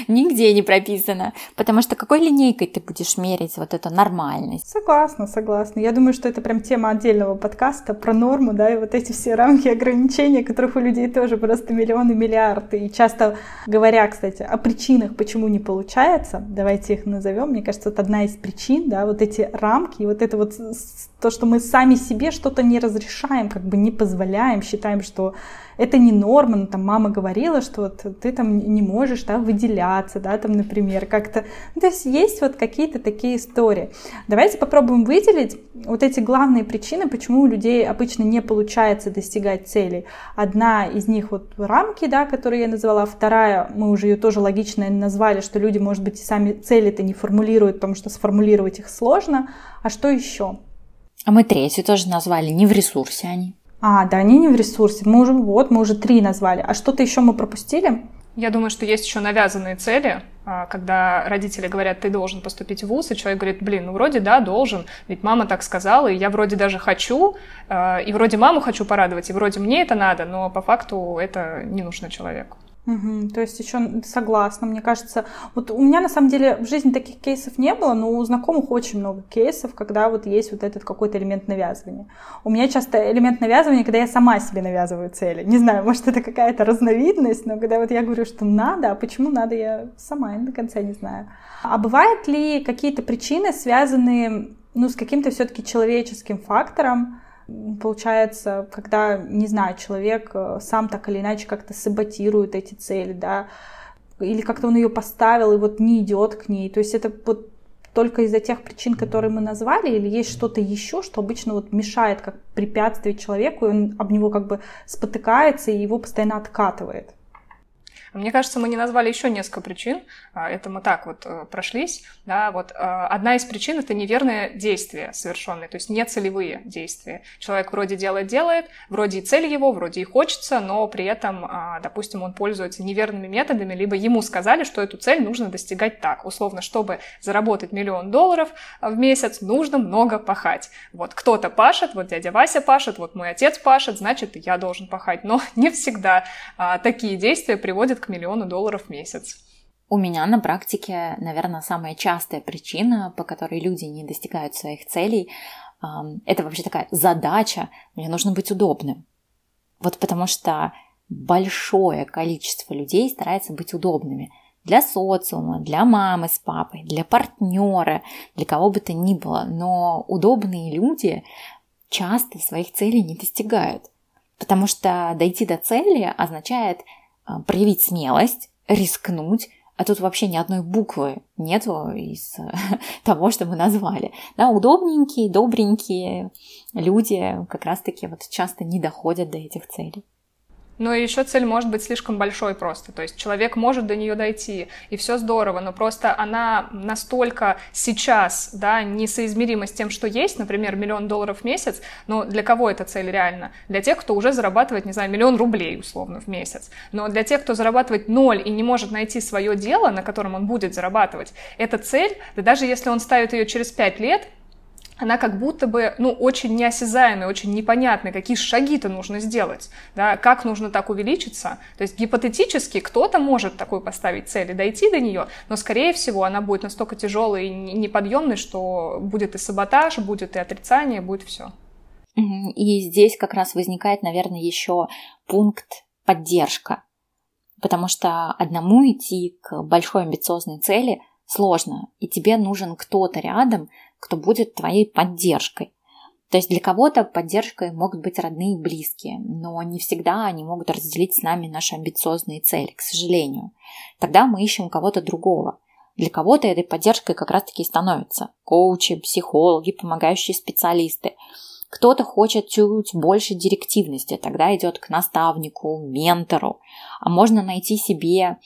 нигде не прописано, потому что какой линейкой ты будешь мерить вот эту нормальность? Согласна, согласна. Я думаю, что это прям тема отдельного подкаста про норму, да, и вот эти все рамки ограничения, которых у людей тоже просто миллионы, миллиарды. И часто говоря, кстати, о причинах, почему не получается, давайте их назовем, мне кажется, это одна из причин, да, вот эти рамки, и вот это вот то, что мы сами себе что-то не разрешаем, как бы не позволяем, считаем, что это не норма, ну, там мама говорила, что вот ты там не можешь, да, выделяться, да, там, например, как-то, ну, то есть есть вот какие-то такие истории. Давайте попробуем выделить вот эти главные причины, почему у людей обычно не получается достигать целей. Одна из них вот рамки, да, которые я назвала, вторая, мы уже ее тоже логично назвали, что люди, может быть, и сами цели-то не формулируют, потому что сформулировать их сложно. А что еще? А мы третью тоже назвали, не в ресурсе они. А, да, они не в ресурсе. Мы уже, вот, мы уже три назвали. А что-то еще мы пропустили? Я думаю, что есть еще навязанные цели, а, когда родители говорят, ты должен поступить в ВУЗ, и человек говорит, блин, ну вроде да, должен, ведь мама так сказала, и я вроде даже хочу, а, и вроде маму хочу порадовать, и вроде мне это надо, но по факту это не нужно человеку. Угу, то есть еще согласна, мне кажется, вот у меня на самом деле в жизни таких кейсов не было, но у знакомых очень много кейсов, когда вот есть вот этот какой-то элемент навязывания. У меня часто элемент навязывания, когда я сама себе навязываю цели. Не знаю, может это какая-то разновидность, но когда вот я говорю, что надо, а почему надо, я сама до конца не знаю. А бывают ли какие-то причины, связанные ну, с каким-то все-таки человеческим фактором, получается, когда, не знаю, человек э, сам так или иначе как-то саботирует эти цели, да, или как-то он ее поставил и вот не идет к ней. То есть это вот только из-за тех причин, которые мы назвали, или есть что-то еще, что обычно вот мешает как препятствие человеку, и он об него как бы спотыкается и его постоянно откатывает. Мне кажется, мы не назвали еще несколько причин. А, это мы так вот э, прошлись. Да, вот а, одна из причин это неверное действие совершенное, то есть не целевые действия. Человек вроде делает, делает, вроде и цель его, вроде и хочется, но при этом, а, допустим, он пользуется неверными методами, либо ему сказали, что эту цель нужно достигать так. Условно, чтобы заработать миллион долларов в месяц, нужно много пахать. Вот кто-то пашет, вот дядя Вася пашет, вот мой отец пашет, значит, я должен пахать. Но не всегда такие действия приводят к миллиону долларов в месяц. У меня на практике, наверное, самая частая причина, по которой люди не достигают своих целей, это вообще такая задача, мне нужно быть удобным. Вот потому что большое количество людей старается быть удобными для социума, для мамы с папой, для партнера, для кого бы то ни было. Но удобные люди часто своих целей не достигают. Потому что дойти до цели означает проявить смелость, рискнуть, а тут вообще ни одной буквы нету из того, что мы назвали. Да, удобненькие, добренькие люди как раз-таки вот часто не доходят до этих целей. Но еще цель может быть слишком большой просто. То есть человек может до нее дойти, и все здорово, но просто она настолько сейчас, да, несоизмерима с тем, что есть, например, миллион долларов в месяц, но для кого эта цель реально? Для тех, кто уже зарабатывает, не знаю, миллион рублей условно в месяц. Но для тех, кто зарабатывает ноль и не может найти свое дело, на котором он будет зарабатывать, эта цель, да даже если он ставит ее через пять лет, она как будто бы, ну, очень неосязаемая, очень непонятная, какие шаги-то нужно сделать, да, как нужно так увеличиться. То есть гипотетически кто-то может такой поставить цель и дойти до нее, но, скорее всего, она будет настолько тяжелой и неподъемной, что будет и саботаж, будет и отрицание, будет все. И здесь как раз возникает, наверное, еще пункт поддержка, потому что одному идти к большой амбициозной цели сложно, и тебе нужен кто-то рядом, кто будет твоей поддержкой. То есть для кого-то поддержкой могут быть родные и близкие, но не всегда они могут разделить с нами наши амбициозные цели, к сожалению. Тогда мы ищем кого-то другого. Для кого-то этой поддержкой как раз-таки и становятся коучи, психологи, помогающие специалисты. Кто-то хочет чуть больше директивности, тогда идет к наставнику, ментору. А можно найти себе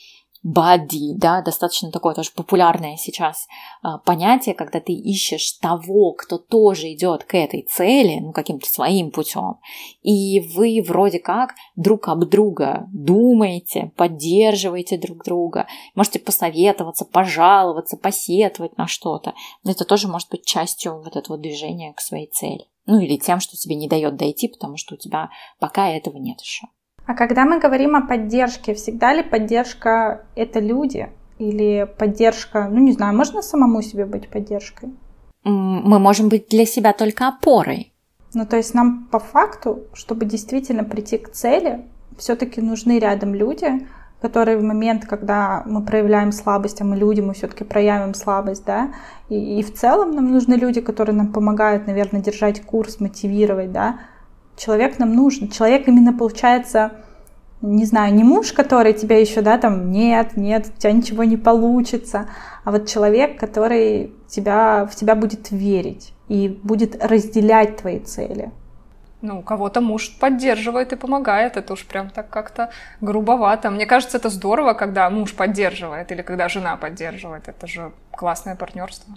бадди, да, достаточно такое тоже популярное сейчас а, понятие, когда ты ищешь того, кто тоже идет к этой цели, ну, каким-то своим путем, и вы вроде как друг об друга думаете, поддерживаете друг друга, можете посоветоваться, пожаловаться, посетовать на что-то. Это тоже может быть частью вот этого движения к своей цели. Ну, или тем, что тебе не дает дойти, потому что у тебя пока этого нет еще. А когда мы говорим о поддержке, всегда ли поддержка это люди? Или поддержка, ну не знаю, можно самому себе быть поддержкой? Мы можем быть для себя только опорой. Ну то есть нам по факту, чтобы действительно прийти к цели, все-таки нужны рядом люди, которые в момент, когда мы проявляем слабость, а мы люди, мы все-таки проявим слабость, да, и, и в целом нам нужны люди, которые нам помогают, наверное, держать курс, мотивировать, да, человек нам нужен. Человек именно получается, не знаю, не муж, который тебя еще, да, там, нет, нет, у тебя ничего не получится, а вот человек, который тебя, в тебя будет верить и будет разделять твои цели. Ну, кого-то муж поддерживает и помогает, это уж прям так как-то грубовато. Мне кажется, это здорово, когда муж поддерживает или когда жена поддерживает. Это же классное партнерство.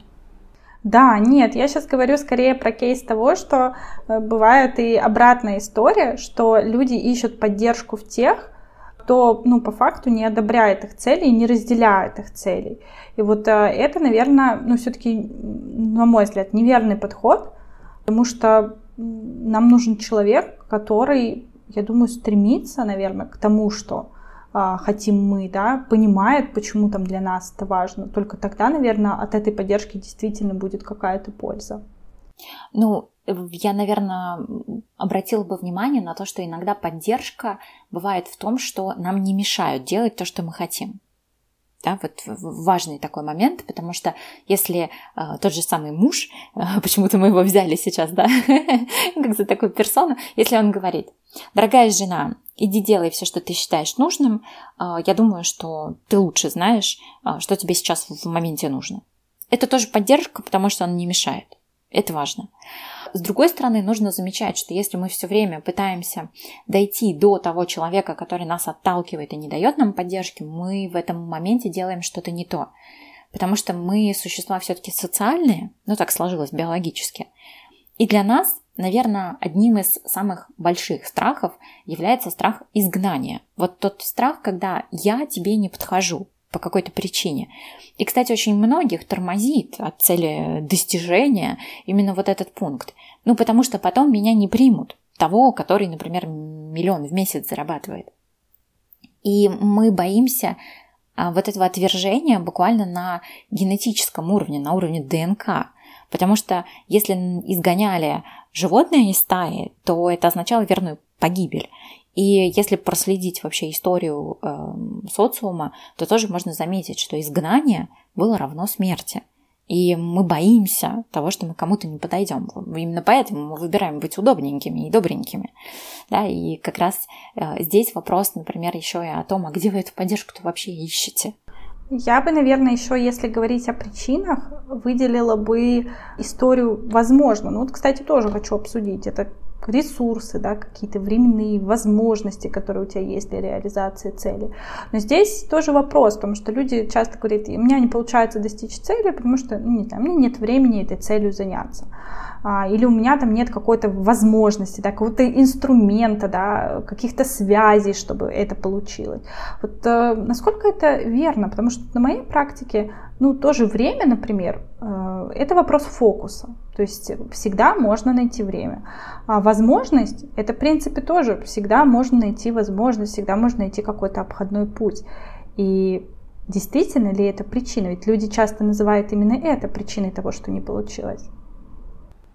Да, нет, я сейчас говорю скорее про кейс того, что э, бывает и обратная история, что люди ищут поддержку в тех, кто, ну, по факту не одобряет их цели и не разделяет их целей. И вот э, это, наверное, ну, все-таки, на мой взгляд, неверный подход, потому что нам нужен человек, который, я думаю, стремится, наверное, к тому, что хотим мы, да, понимает, почему там для нас это важно. Только тогда, наверное, от этой поддержки действительно будет какая-то польза. Ну, я, наверное, обратила бы внимание на то, что иногда поддержка бывает в том, что нам не мешают делать то, что мы хотим. Да, вот важный такой момент, потому что если э, тот же самый муж, э, почему-то мы его взяли сейчас, да, как за такую персону, если он говорит, дорогая жена, иди делай все, что ты считаешь нужным, э, я думаю, что ты лучше знаешь, э, что тебе сейчас в моменте нужно. Это тоже поддержка, потому что он не мешает. Это важно. С другой стороны, нужно замечать, что если мы все время пытаемся дойти до того человека, который нас отталкивает и не дает нам поддержки, мы в этом моменте делаем что-то не то. Потому что мы существа все-таки социальные, ну так сложилось биологически. И для нас, наверное, одним из самых больших страхов является страх изгнания. Вот тот страх, когда я тебе не подхожу, по какой-то причине. И, кстати, очень многих тормозит от цели достижения именно вот этот пункт. Ну, потому что потом меня не примут, того, который, например, миллион в месяц зарабатывает. И мы боимся а, вот этого отвержения буквально на генетическом уровне, на уровне ДНК. Потому что если изгоняли животное из стаи, то это означало верную погибель. И если проследить вообще историю э, социума, то тоже можно заметить, что изгнание было равно смерти. И мы боимся того, что мы кому-то не подойдем. Именно поэтому мы выбираем быть удобненькими и добренькими. Да, и как раз э, здесь вопрос, например, еще и о том, а где вы эту поддержку-то вообще ищете? Я бы, наверное, еще, если говорить о причинах, выделила бы историю, возможно, ну вот, кстати, тоже хочу обсудить. Это ресурсы, да, какие-то временные возможности, которые у тебя есть для реализации цели. Но здесь тоже вопрос, потому что люди часто говорят, у меня не получается достичь цели, потому что, ну, не знаю, у меня нет времени этой целью заняться. А, или у меня там нет какой-то возможности, да, какого-то инструмента, да, каких-то связей, чтобы это получилось. Вот э, насколько это верно? Потому что на моей практике, ну, тоже время, например, э, это вопрос фокуса. То есть всегда можно найти время. А возможность, это, в принципе, тоже всегда можно найти возможность, всегда можно найти какой-то обходной путь. И действительно ли это причина? Ведь люди часто называют именно это причиной того, что не получилось.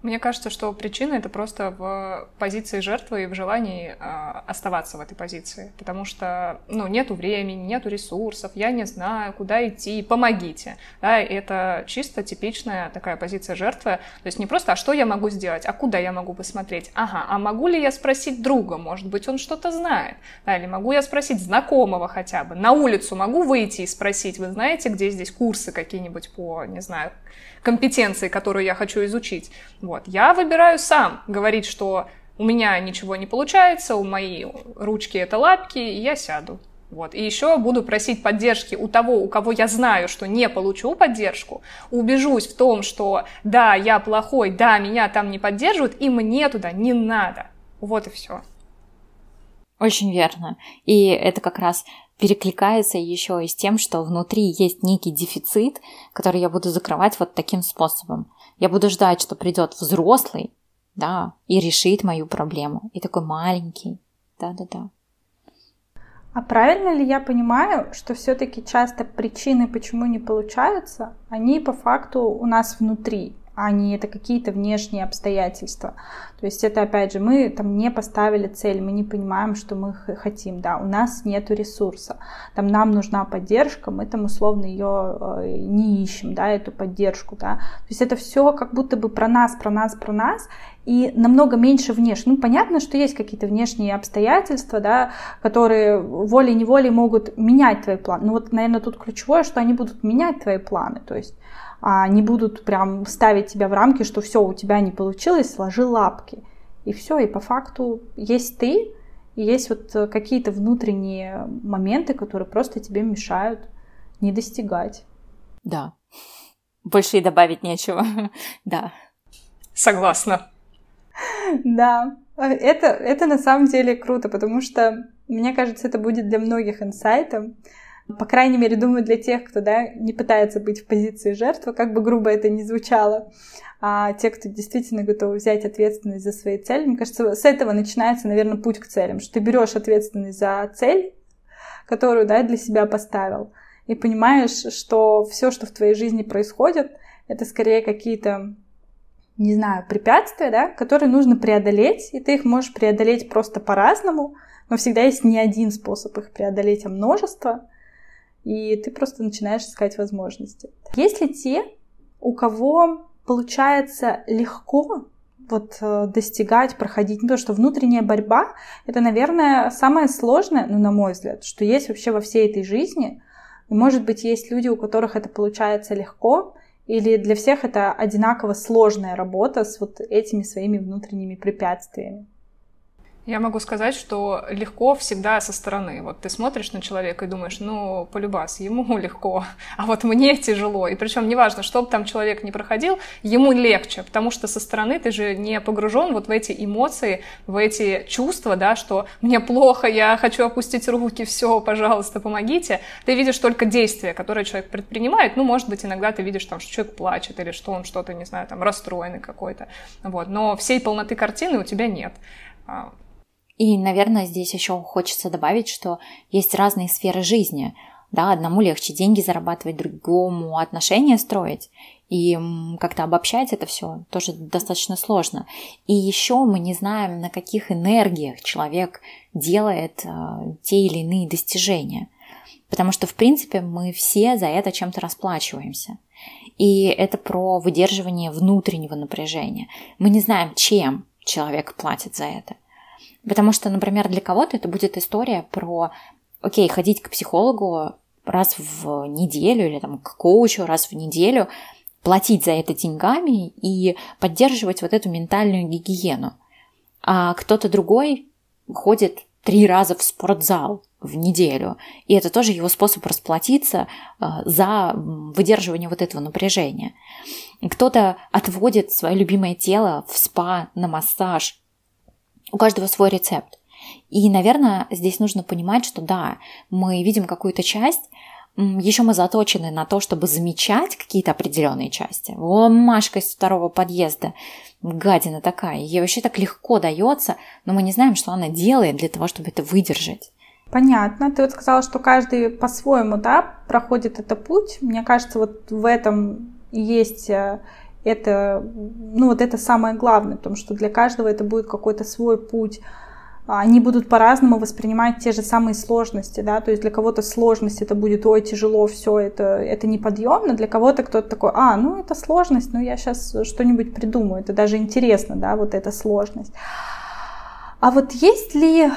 Мне кажется, что причина это просто в позиции жертвы и в желании э, оставаться в этой позиции. Потому что, ну, нету времени, нету ресурсов, я не знаю, куда идти, помогите. Да, это чисто типичная такая позиция жертвы. То есть не просто, а что я могу сделать, а куда я могу посмотреть? Ага, а могу ли я спросить друга? Может быть, он что-то знает. Да, или могу я спросить знакомого хотя бы? На улицу могу выйти и спросить, вы знаете, где здесь курсы какие-нибудь по, не знаю, компетенции, которую я хочу изучить. Вот. Я выбираю сам говорить, что у меня ничего не получается, у моей ручки это лапки, и я сяду. Вот. И еще буду просить поддержки у того, у кого я знаю, что не получу поддержку, убежусь в том, что да, я плохой, да, меня там не поддерживают, и мне туда не надо. Вот и все. Очень верно. И это как раз перекликается еще и с тем, что внутри есть некий дефицит, который я буду закрывать вот таким способом. Я буду ждать, что придет взрослый, да, и решит мою проблему. И такой маленький. Да-да-да. А правильно ли я понимаю, что все-таки часто причины, почему не получаются, они по факту у нас внутри? А не это какие-то внешние обстоятельства. То есть это, опять же, мы там не поставили цель, мы не понимаем, что мы хотим, да, у нас нет ресурса, там нам нужна поддержка, мы там условно ее э, не ищем, да, эту поддержку, да. То есть это все как будто бы про нас, про нас, про нас, и намного меньше внешне. Ну, понятно, что есть какие-то внешние обстоятельства, да, которые волей-неволей могут менять твои планы. Ну, вот, наверное, тут ключевое, что они будут менять твои планы. То есть не будут прям ставить тебя в рамки, что все, у тебя не получилось, сложи лапки. И все, и по факту есть ты, и есть вот э, какие-то внутренние моменты, которые просто тебе мешают не достигать. Да. Больше и добавить нечего. да. Согласна. Да. Это, это на самом деле круто, потому что, мне кажется, это будет для многих инсайтом. По крайней мере, думаю, для тех, кто да, не пытается быть в позиции жертвы, как бы грубо это ни звучало, а те, кто действительно готовы взять ответственность за свои цели, мне кажется, с этого начинается, наверное, путь к целям, что ты берешь ответственность за цель, которую да, для себя поставил, и понимаешь, что все, что в твоей жизни происходит, это скорее какие-то не знаю, препятствия, да, которые нужно преодолеть, и ты их можешь преодолеть просто по-разному, но всегда есть не один способ их преодолеть, а множество и ты просто начинаешь искать возможности. Есть ли те, у кого получается легко вот э, достигать, проходить, ну, то, что внутренняя борьба, это, наверное, самое сложное, ну, на мой взгляд, что есть вообще во всей этой жизни. Может быть, есть люди, у которых это получается легко, или для всех это одинаково сложная работа с вот этими своими внутренними препятствиями. Я могу сказать, что легко всегда со стороны. Вот ты смотришь на человека и думаешь, ну, полюбас, ему легко, а вот мне тяжело. И причем неважно, что бы там человек не проходил, ему легче, потому что со стороны ты же не погружен вот в эти эмоции, в эти чувства, да, что мне плохо, я хочу опустить руки, все, пожалуйста, помогите. Ты видишь только действия, которые человек предпринимает. Ну, может быть, иногда ты видишь там, что человек плачет или что он что-то, не знаю, там, расстроенный какой-то. Вот. Но всей полноты картины у тебя нет. А, и, наверное, здесь еще хочется добавить, что есть разные сферы жизни. Да, одному легче деньги зарабатывать, другому отношения строить. И как-то обобщать это все тоже достаточно сложно. И еще мы не знаем, на каких энергиях человек делает э, те или иные достижения. Потому что, в принципе, мы все за это чем-то расплачиваемся. И это про выдерживание внутреннего напряжения. Мы не знаем, чем человек платит за это. Потому что, например, для кого-то это будет история про, окей, ходить к психологу раз в неделю или там к коучу раз в неделю, платить за это деньгами и поддерживать вот эту ментальную гигиену. а кто-то другой ходит три раза в спортзал в неделю. И это тоже его способ расплатиться а, за выдерживание вот этого напряжения. Кто-то отводит свое любимое тело в спа, на массаж. У каждого свой рецепт. И, наверное, здесь нужно понимать, что да, мы видим какую-то часть, еще мы заточены на то, чтобы замечать какие-то определенные части. О, Машка из второго подъезда, гадина такая, ей вообще так легко дается, но мы не знаем, что она делает для того, чтобы это выдержать. Понятно. Ты вот сказала, что каждый по-своему, да, проходит этот путь. Мне кажется, вот в этом есть э, это, ну вот это самое главное, потому что для каждого это будет какой-то свой путь они будут по-разному воспринимать те же самые сложности, да, то есть для кого-то сложность это будет, ой, тяжело, все, это, это неподъемно, для кого-то кто-то такой, а, ну это сложность, ну я сейчас что-нибудь придумаю, это даже интересно, да, вот эта сложность. А вот есть ли,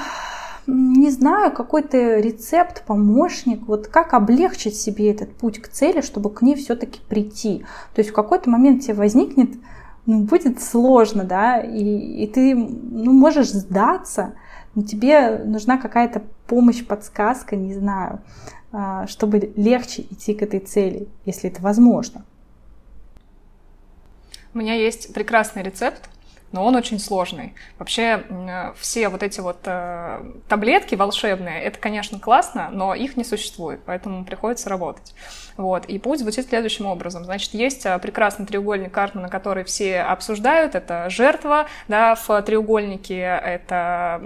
не знаю, какой-то рецепт, помощник, вот как облегчить себе этот путь к цели, чтобы к ней все-таки прийти? То есть в какой-то момент тебе возникнет, ну, будет сложно, да, и, и ты, ну, можешь сдаться, но тебе нужна какая-то помощь, подсказка, не знаю, а, чтобы легче идти к этой цели, если это возможно. У меня есть прекрасный рецепт, но он очень сложный. Вообще все вот эти вот э, таблетки волшебные, это, конечно, классно, но их не существует, поэтому приходится работать. Вот. И путь звучит следующим образом. Значит, есть э, прекрасный треугольник Картмана, который все обсуждают. Это жертва, да, в треугольнике это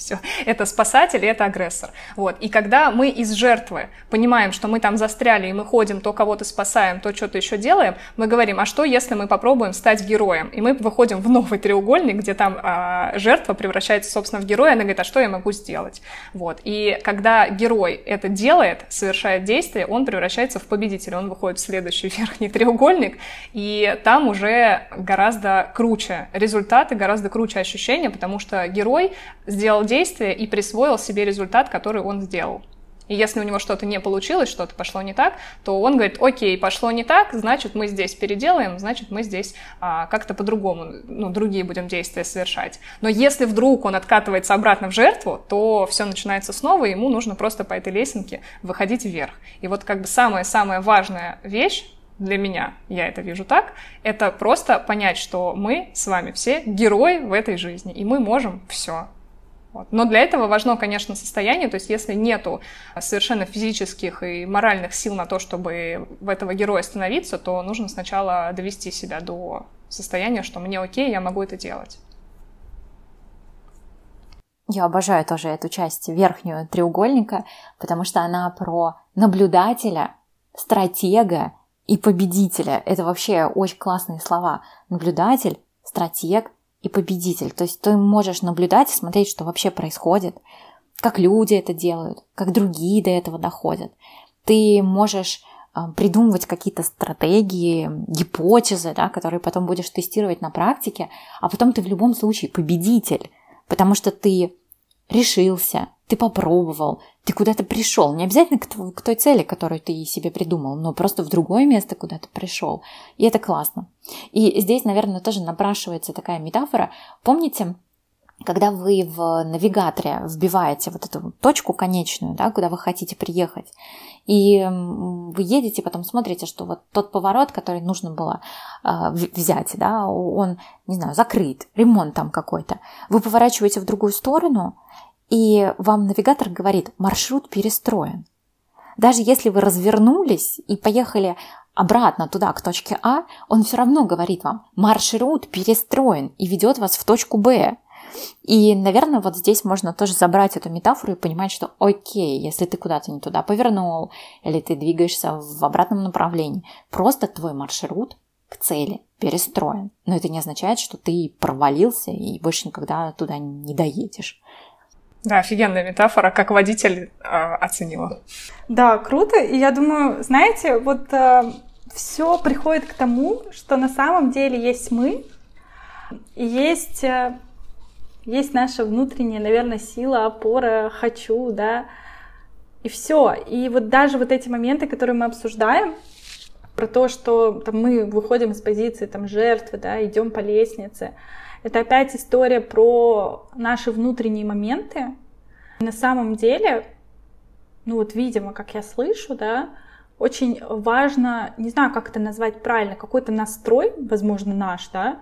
все. Это спасатель это агрессор. Вот. И когда мы из жертвы понимаем, что мы там застряли, и мы ходим, то кого-то спасаем, то что-то еще делаем, мы говорим, а что, если мы попробуем стать героем? И мы выходим в новый треугольник, где там а, жертва превращается, собственно, в героя, она говорит, а что я могу сделать? Вот. И когда герой это делает, совершает действие, он превращается в победителя, он выходит в следующий верхний треугольник, и там уже гораздо круче результаты, гораздо круче ощущения, потому что герой сделал действие и присвоил себе результат, который он сделал. И если у него что-то не получилось, что-то пошло не так, то он говорит, окей, пошло не так, значит, мы здесь переделаем, значит, мы здесь а, как-то по-другому, ну, другие будем действия совершать. Но если вдруг он откатывается обратно в жертву, то все начинается снова, и ему нужно просто по этой лесенке выходить вверх. И вот как бы самая-самая важная вещь, для меня, я это вижу так, это просто понять, что мы с вами все герои в этой жизни, и мы можем все. Вот. Но для этого важно, конечно, состояние, то есть если нету совершенно физических и моральных сил на то, чтобы в этого героя становиться, то нужно сначала довести себя до состояния, что мне окей, я могу это делать. Я обожаю тоже эту часть верхнюю треугольника, потому что она про наблюдателя, стратега и победителя. Это вообще очень классные слова. Наблюдатель, стратег и победитель. То есть ты можешь наблюдать и смотреть, что вообще происходит, как люди это делают, как другие до этого доходят. Ты можешь а, придумывать какие-то стратегии, гипотезы, да, которые потом будешь тестировать на практике, а потом ты в любом случае победитель, потому что ты решился, ты попробовал, ты куда-то пришел. Не обязательно к, к той цели, которую ты себе придумал, но просто в другое место куда-то пришел. И это классно. И здесь, наверное, тоже напрашивается такая метафора. Помните, когда вы в навигаторе вбиваете вот эту точку конечную, да, куда вы хотите приехать, и вы едете, потом смотрите, что вот тот поворот, который нужно было э, взять, да, он, не знаю, закрыт, ремонт там какой-то. Вы поворачиваете в другую сторону, и вам навигатор говорит, маршрут перестроен. Даже если вы развернулись и поехали обратно туда, к точке А, он все равно говорит вам, маршрут перестроен и ведет вас в точку Б. И, наверное, вот здесь можно тоже забрать эту метафору и понимать, что окей, если ты куда-то не туда повернул, или ты двигаешься в обратном направлении, просто твой маршрут к цели перестроен. Но это не означает, что ты провалился и больше никогда туда не доедешь. Да, офигенная метафора, как водитель э, оценила. Да, круто. И я думаю, знаете, вот э, все приходит к тому, что на самом деле есть мы, есть, э, есть наша внутренняя, наверное, сила, опора, хочу, да, и все. И вот даже вот эти моменты, которые мы обсуждаем, про то, что там, мы выходим из позиции там, жертвы, да, идем по лестнице, Это опять история про наши внутренние моменты. На самом деле, ну вот, видимо, как я слышу, да, очень важно, не знаю, как это назвать правильно, какой-то настрой, возможно, наш, да,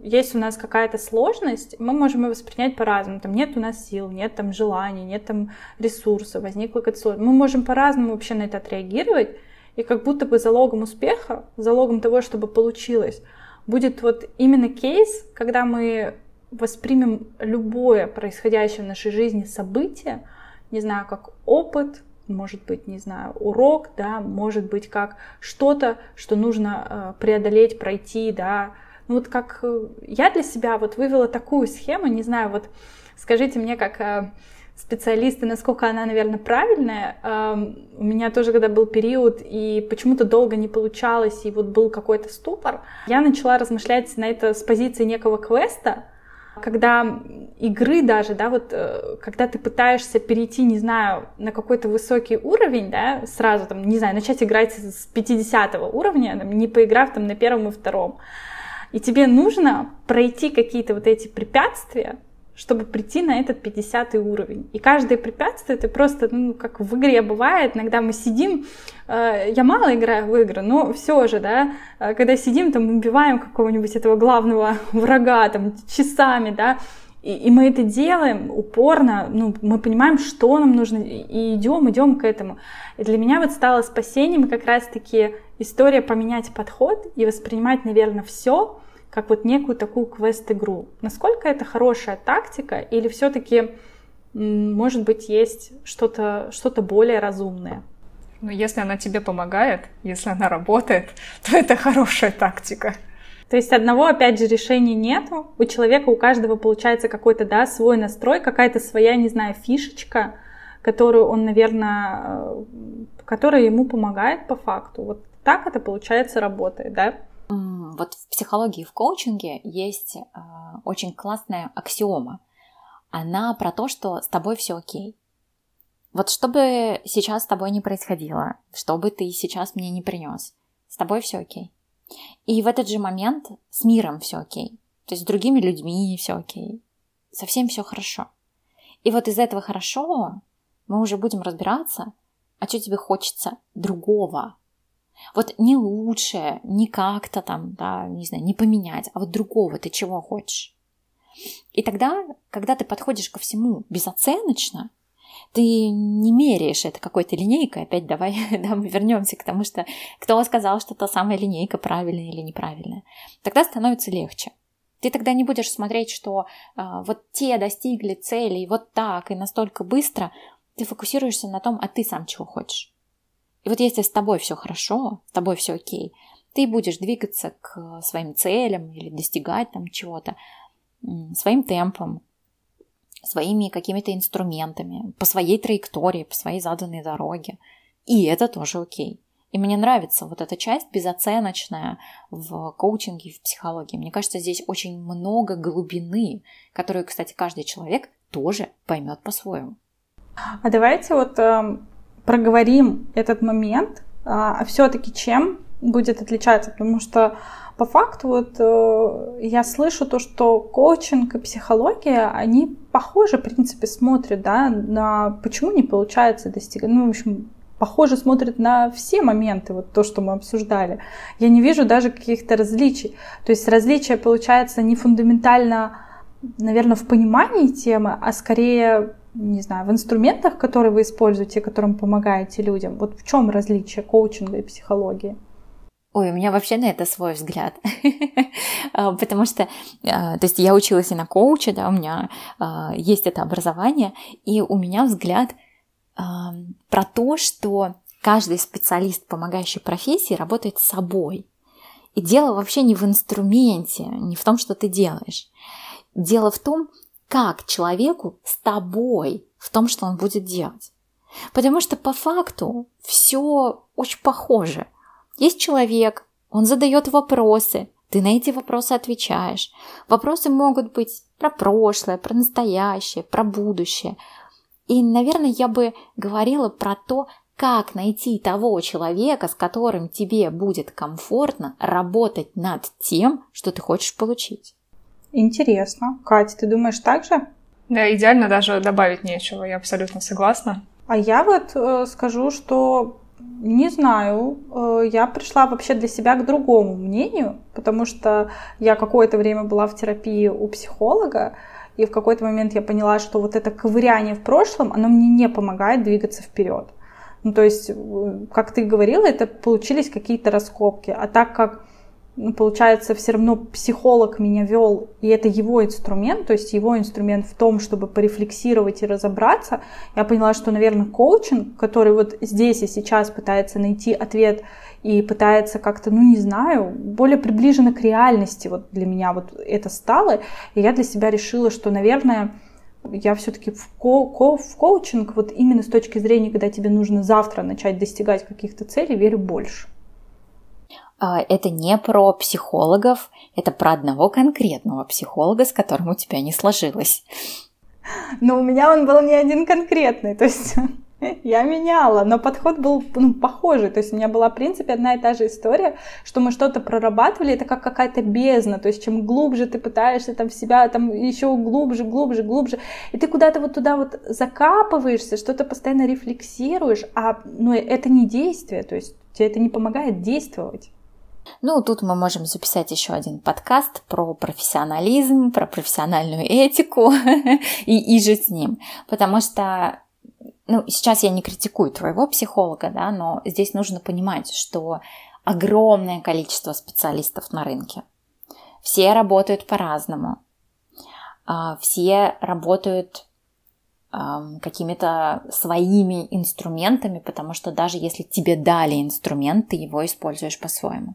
есть у нас какая-то сложность, мы можем ее воспринять по-разному. Там нет у нас сил, нет там желаний, нет там ресурсов, возникла какая-то сложность. Мы можем по-разному вообще на это отреагировать, и как будто бы залогом успеха, залогом того, чтобы получилось, будет вот именно кейс, когда мы воспримем любое происходящее в нашей жизни событие, не знаю, как опыт, может быть, не знаю, урок, да, может быть, как что-то, что нужно э, преодолеть, пройти, да. Ну вот как э, я для себя вот вывела такую схему, не знаю, вот скажите мне, как специалисты, насколько она, наверное, правильная. Эм, у меня тоже, когда был период, и почему-то долго не получалось, и вот был какой-то ступор, я начала размышлять на это с позиции некого квеста, когда игры даже, да, вот э, когда ты пытаешься перейти, не знаю, на какой-то высокий уровень, да, сразу там, не знаю, начать играть с 50 уровня, там, не поиграв там на первом и втором, и тебе нужно пройти какие-то вот эти препятствия, чтобы прийти на этот 50 уровень. И каждое препятствие это просто, ну, как в игре бывает, иногда мы сидим, э, я мало играю в игры, но все же, да, э, когда сидим, там, убиваем какого-нибудь этого главного врага, там, часами, да, и, и мы это делаем упорно, ну, мы понимаем, что нам нужно, и идем, идем к этому. И для меня вот стало спасением как раз-таки история поменять подход и воспринимать, наверное, все как вот некую такую квест-игру. Насколько это хорошая тактика или все-таки, может быть, есть что-то что более разумное? Ну, если она тебе помогает, если она работает, то это хорошая тактика. То есть одного, опять же, решения нету. У человека, у каждого получается какой-то, да, свой настрой, какая-то своя, не знаю, фишечка, которую он, наверное, э, которая ему помогает по факту. Вот так это, получается, работает, да? Вот в психологии, в коучинге есть э, очень классная аксиома. Она про то, что с тобой все окей. Вот что бы сейчас с тобой не происходило, что бы ты сейчас мне не принес, с тобой все окей. И в этот же момент с миром все окей. То есть с другими людьми все окей. Совсем все хорошо. И вот из этого хорошо мы уже будем разбираться, а что тебе хочется другого, вот не лучше, не как-то там, да, не знаю, не поменять, а вот другого ты чего хочешь. И тогда, когда ты подходишь ко всему безоценочно, ты не меряешь это какой-то линейкой. Опять давай да, мы вернемся к тому, что кто сказал, что та самая линейка правильная или неправильная. Тогда становится легче. Ты тогда не будешь смотреть, что э, вот те достигли цели вот так и настолько быстро. Ты фокусируешься на том, а ты сам чего хочешь. И вот если с тобой все хорошо, с тобой все окей, ты будешь двигаться к своим целям или достигать там чего-то своим темпом, своими какими-то инструментами, по своей траектории, по своей заданной дороге. И это тоже окей. И мне нравится вот эта часть безоценочная в коучинге и в психологии. Мне кажется, здесь очень много глубины, которую, кстати, каждый человек тоже поймет по-своему. А давайте вот эм, проговорим этот момент, а все-таки чем будет отличаться, потому что по факту вот э, я слышу то, что коучинг и психология, они похоже, в принципе, смотрят, да, на почему не получается достигать, ну, в общем, похоже смотрят на все моменты, вот то, что мы обсуждали. Я не вижу даже каких-то различий. То есть различия, получается, не фундаментально, наверное, в понимании темы, а скорее не знаю, в инструментах, которые вы используете, которым помогаете людям? Вот в чем различие коучинга и психологии? Ой, у меня вообще на это свой взгляд. А, потому что, а, то есть я училась и на коуче, да, у меня а, есть это образование, и у меня взгляд про то, что каждый специалист помогающей профессии работает с собой. И дело вообще не в инструменте, не в том, что ты делаешь. Дело в том, как человеку с тобой в том, что он будет делать. Потому что по факту все очень похоже. Есть человек, он задает вопросы, ты на эти вопросы отвечаешь. Вопросы могут быть про прошлое, про настоящее, про будущее. И, наверное, я бы говорила про то, как найти того человека, с которым тебе будет комфортно работать над тем, что ты хочешь получить. Интересно. Катя, ты думаешь так же? Да, идеально даже добавить нечего, я абсолютно согласна. А я вот э, скажу, что не знаю, э, я пришла вообще для себя к другому мнению, потому что я какое-то время была в терапии у психолога, и в какой-то момент я поняла, что вот это ковыряние в прошлом, оно мне не помогает двигаться вперед. Ну, то есть, э, как ты говорила, это получились какие-то раскопки. А так как ну, получается, все равно психолог меня вел, и это его инструмент, то есть его инструмент в том, чтобы порефлексировать и разобраться, я поняла, что, наверное, коучинг, который вот здесь и сейчас пытается найти ответ и пытается как-то, ну, не знаю, более приближенно к реальности, вот для меня вот это стало, и я для себя решила, что, наверное, я все-таки в, ко- ко- в коучинг, вот именно с точки зрения, когда тебе нужно завтра начать достигать каких-то целей, верю больше. А, это не про психологов, это про одного конкретного психолога, с которым у тебя не сложилось. Но у меня он был не один конкретный, то есть я меняла, но подход был ну, похожий. То есть у меня была, в принципе, одна и та же история, что мы что-то прорабатывали, это как какая-то бездна. То есть чем глубже ты пытаешься там в себя, там еще глубже, глубже, глубже, и ты куда-то вот туда вот закапываешься, что-то постоянно рефлексируешь, а ну, это не действие, то есть тебе это не помогает действовать. Ну, тут мы можем записать еще один подкаст про профессионализм, про профессиональную этику и, и же с ним. Потому что, ну, сейчас я не критикую твоего психолога, да, но здесь нужно понимать, что огромное количество специалистов на рынке. Все работают по-разному. А, все работают какими-то своими инструментами, потому что даже если тебе дали инструмент, ты его используешь по-своему.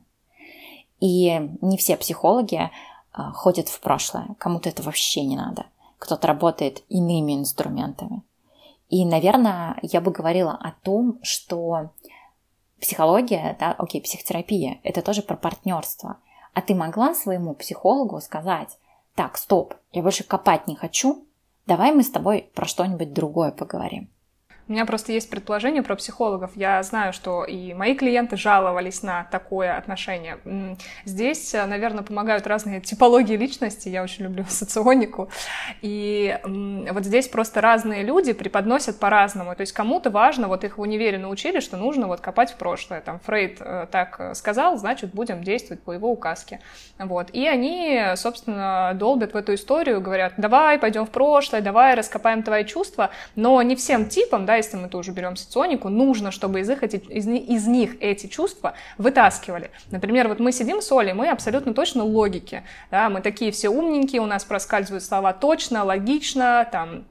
И не все психологи а, ходят в прошлое, кому-то это вообще не надо. Кто-то работает иными инструментами. И, наверное, я бы говорила о том, что психология, да, окей, психотерапия, это тоже про партнерство. А ты могла своему психологу сказать, так, стоп, я больше копать не хочу, давай мы с тобой про что-нибудь другое поговорим. У меня просто есть предположение про психологов. Я знаю, что и мои клиенты жаловались на такое отношение. Здесь, э, наверное, помогают разные типологии личности. Я очень люблю соционику. И вот здесь просто разные люди преподносят по-разному. То есть кому-то важно, вот их в универе научили, что нужно вот копать в прошлое. Там Фрейд э, так сказал, значит, будем действовать по его указке. Вот. И они, собственно, долбят в эту историю, говорят, давай пойдем в прошлое, давай раскопаем твои чувства. Но не всем типам, да, если мы тоже берем соционику, нужно, чтобы из, их эти, из, из них эти чувства вытаскивали. Например, вот мы сидим с Олей, мы абсолютно точно логики, да, мы такие все умненькие, у нас проскальзывают слова точно, логично, там,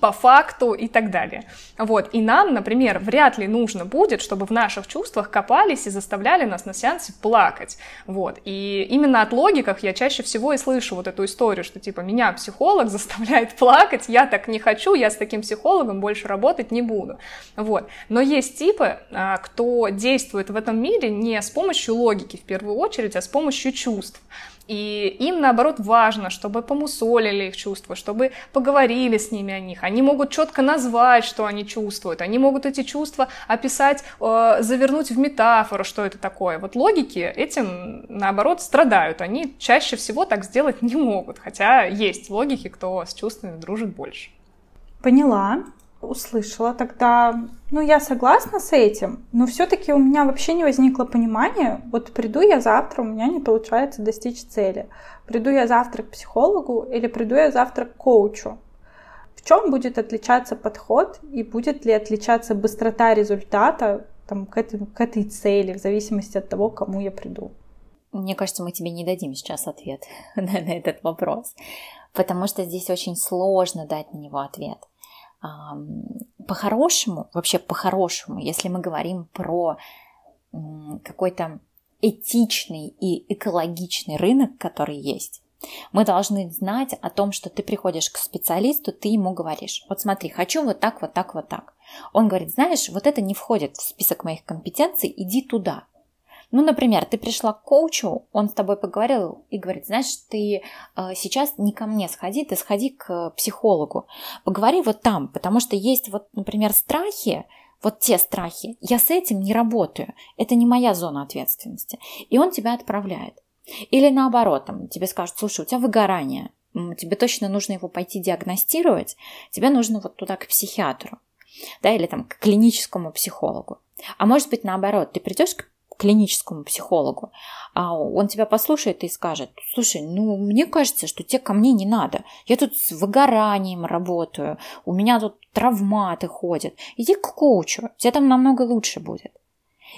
по факту и так далее. Вот. И нам, например, вряд ли нужно будет, чтобы в наших чувствах копались и заставляли нас на сеансе плакать. Вот. И именно от логиках я чаще всего и слышу вот эту историю, что типа меня психолог заставляет плакать, я так не хочу, я с таким психологом больше работать не буду. Вот. Но есть типы, а, кто действует в этом мире не с помощью логики в первую очередь, а с помощью чувств. И им, наоборот, важно, чтобы помусолили их чувства, чтобы поговорили с ними о них. Они могут четко назвать, что они чувствуют. Они могут эти чувства описать, э, завернуть в метафору, что это такое. Вот логики этим, наоборот, страдают. Они чаще всего так сделать не могут. Хотя есть логики, кто с чувствами дружит больше. Поняла услышала, тогда, ну, я согласна с этим, но все-таки у меня вообще не возникло понимания, вот приду я завтра, у меня не получается достичь цели, приду я завтра к психологу или приду я завтра к коучу. В чем будет отличаться подход и будет ли отличаться быстрота результата там, к, этой, к этой цели в зависимости от того, кому я приду? Мне кажется, мы тебе не дадим сейчас ответ на, на этот вопрос, потому что здесь очень сложно дать на него ответ – по-хорошему, вообще по-хорошему, если мы говорим про какой-то этичный и экологичный рынок, который есть, мы должны знать о том, что ты приходишь к специалисту, ты ему говоришь, вот смотри, хочу вот так, вот так, вот так. Он говорит, знаешь, вот это не входит в список моих компетенций, иди туда. Ну, например, ты пришла к коучу, он с тобой поговорил и говорит, знаешь, ты э, сейчас не ко мне сходи, ты сходи к психологу. Поговори вот там, потому что есть вот, например, страхи, вот те страхи, я с этим не работаю, это не моя зона ответственности. И он тебя отправляет. Или наоборот, там, тебе скажут, слушай, у тебя выгорание, тебе точно нужно его пойти диагностировать, тебе нужно вот туда к психиатру, да, или там к клиническому психологу. А может быть наоборот, ты придешь к клиническому психологу, а он тебя послушает и скажет, слушай, ну, мне кажется, что тебе ко мне не надо. Я тут с выгоранием работаю, у меня тут травматы ходят. Иди к коучу, тебе там намного лучше будет.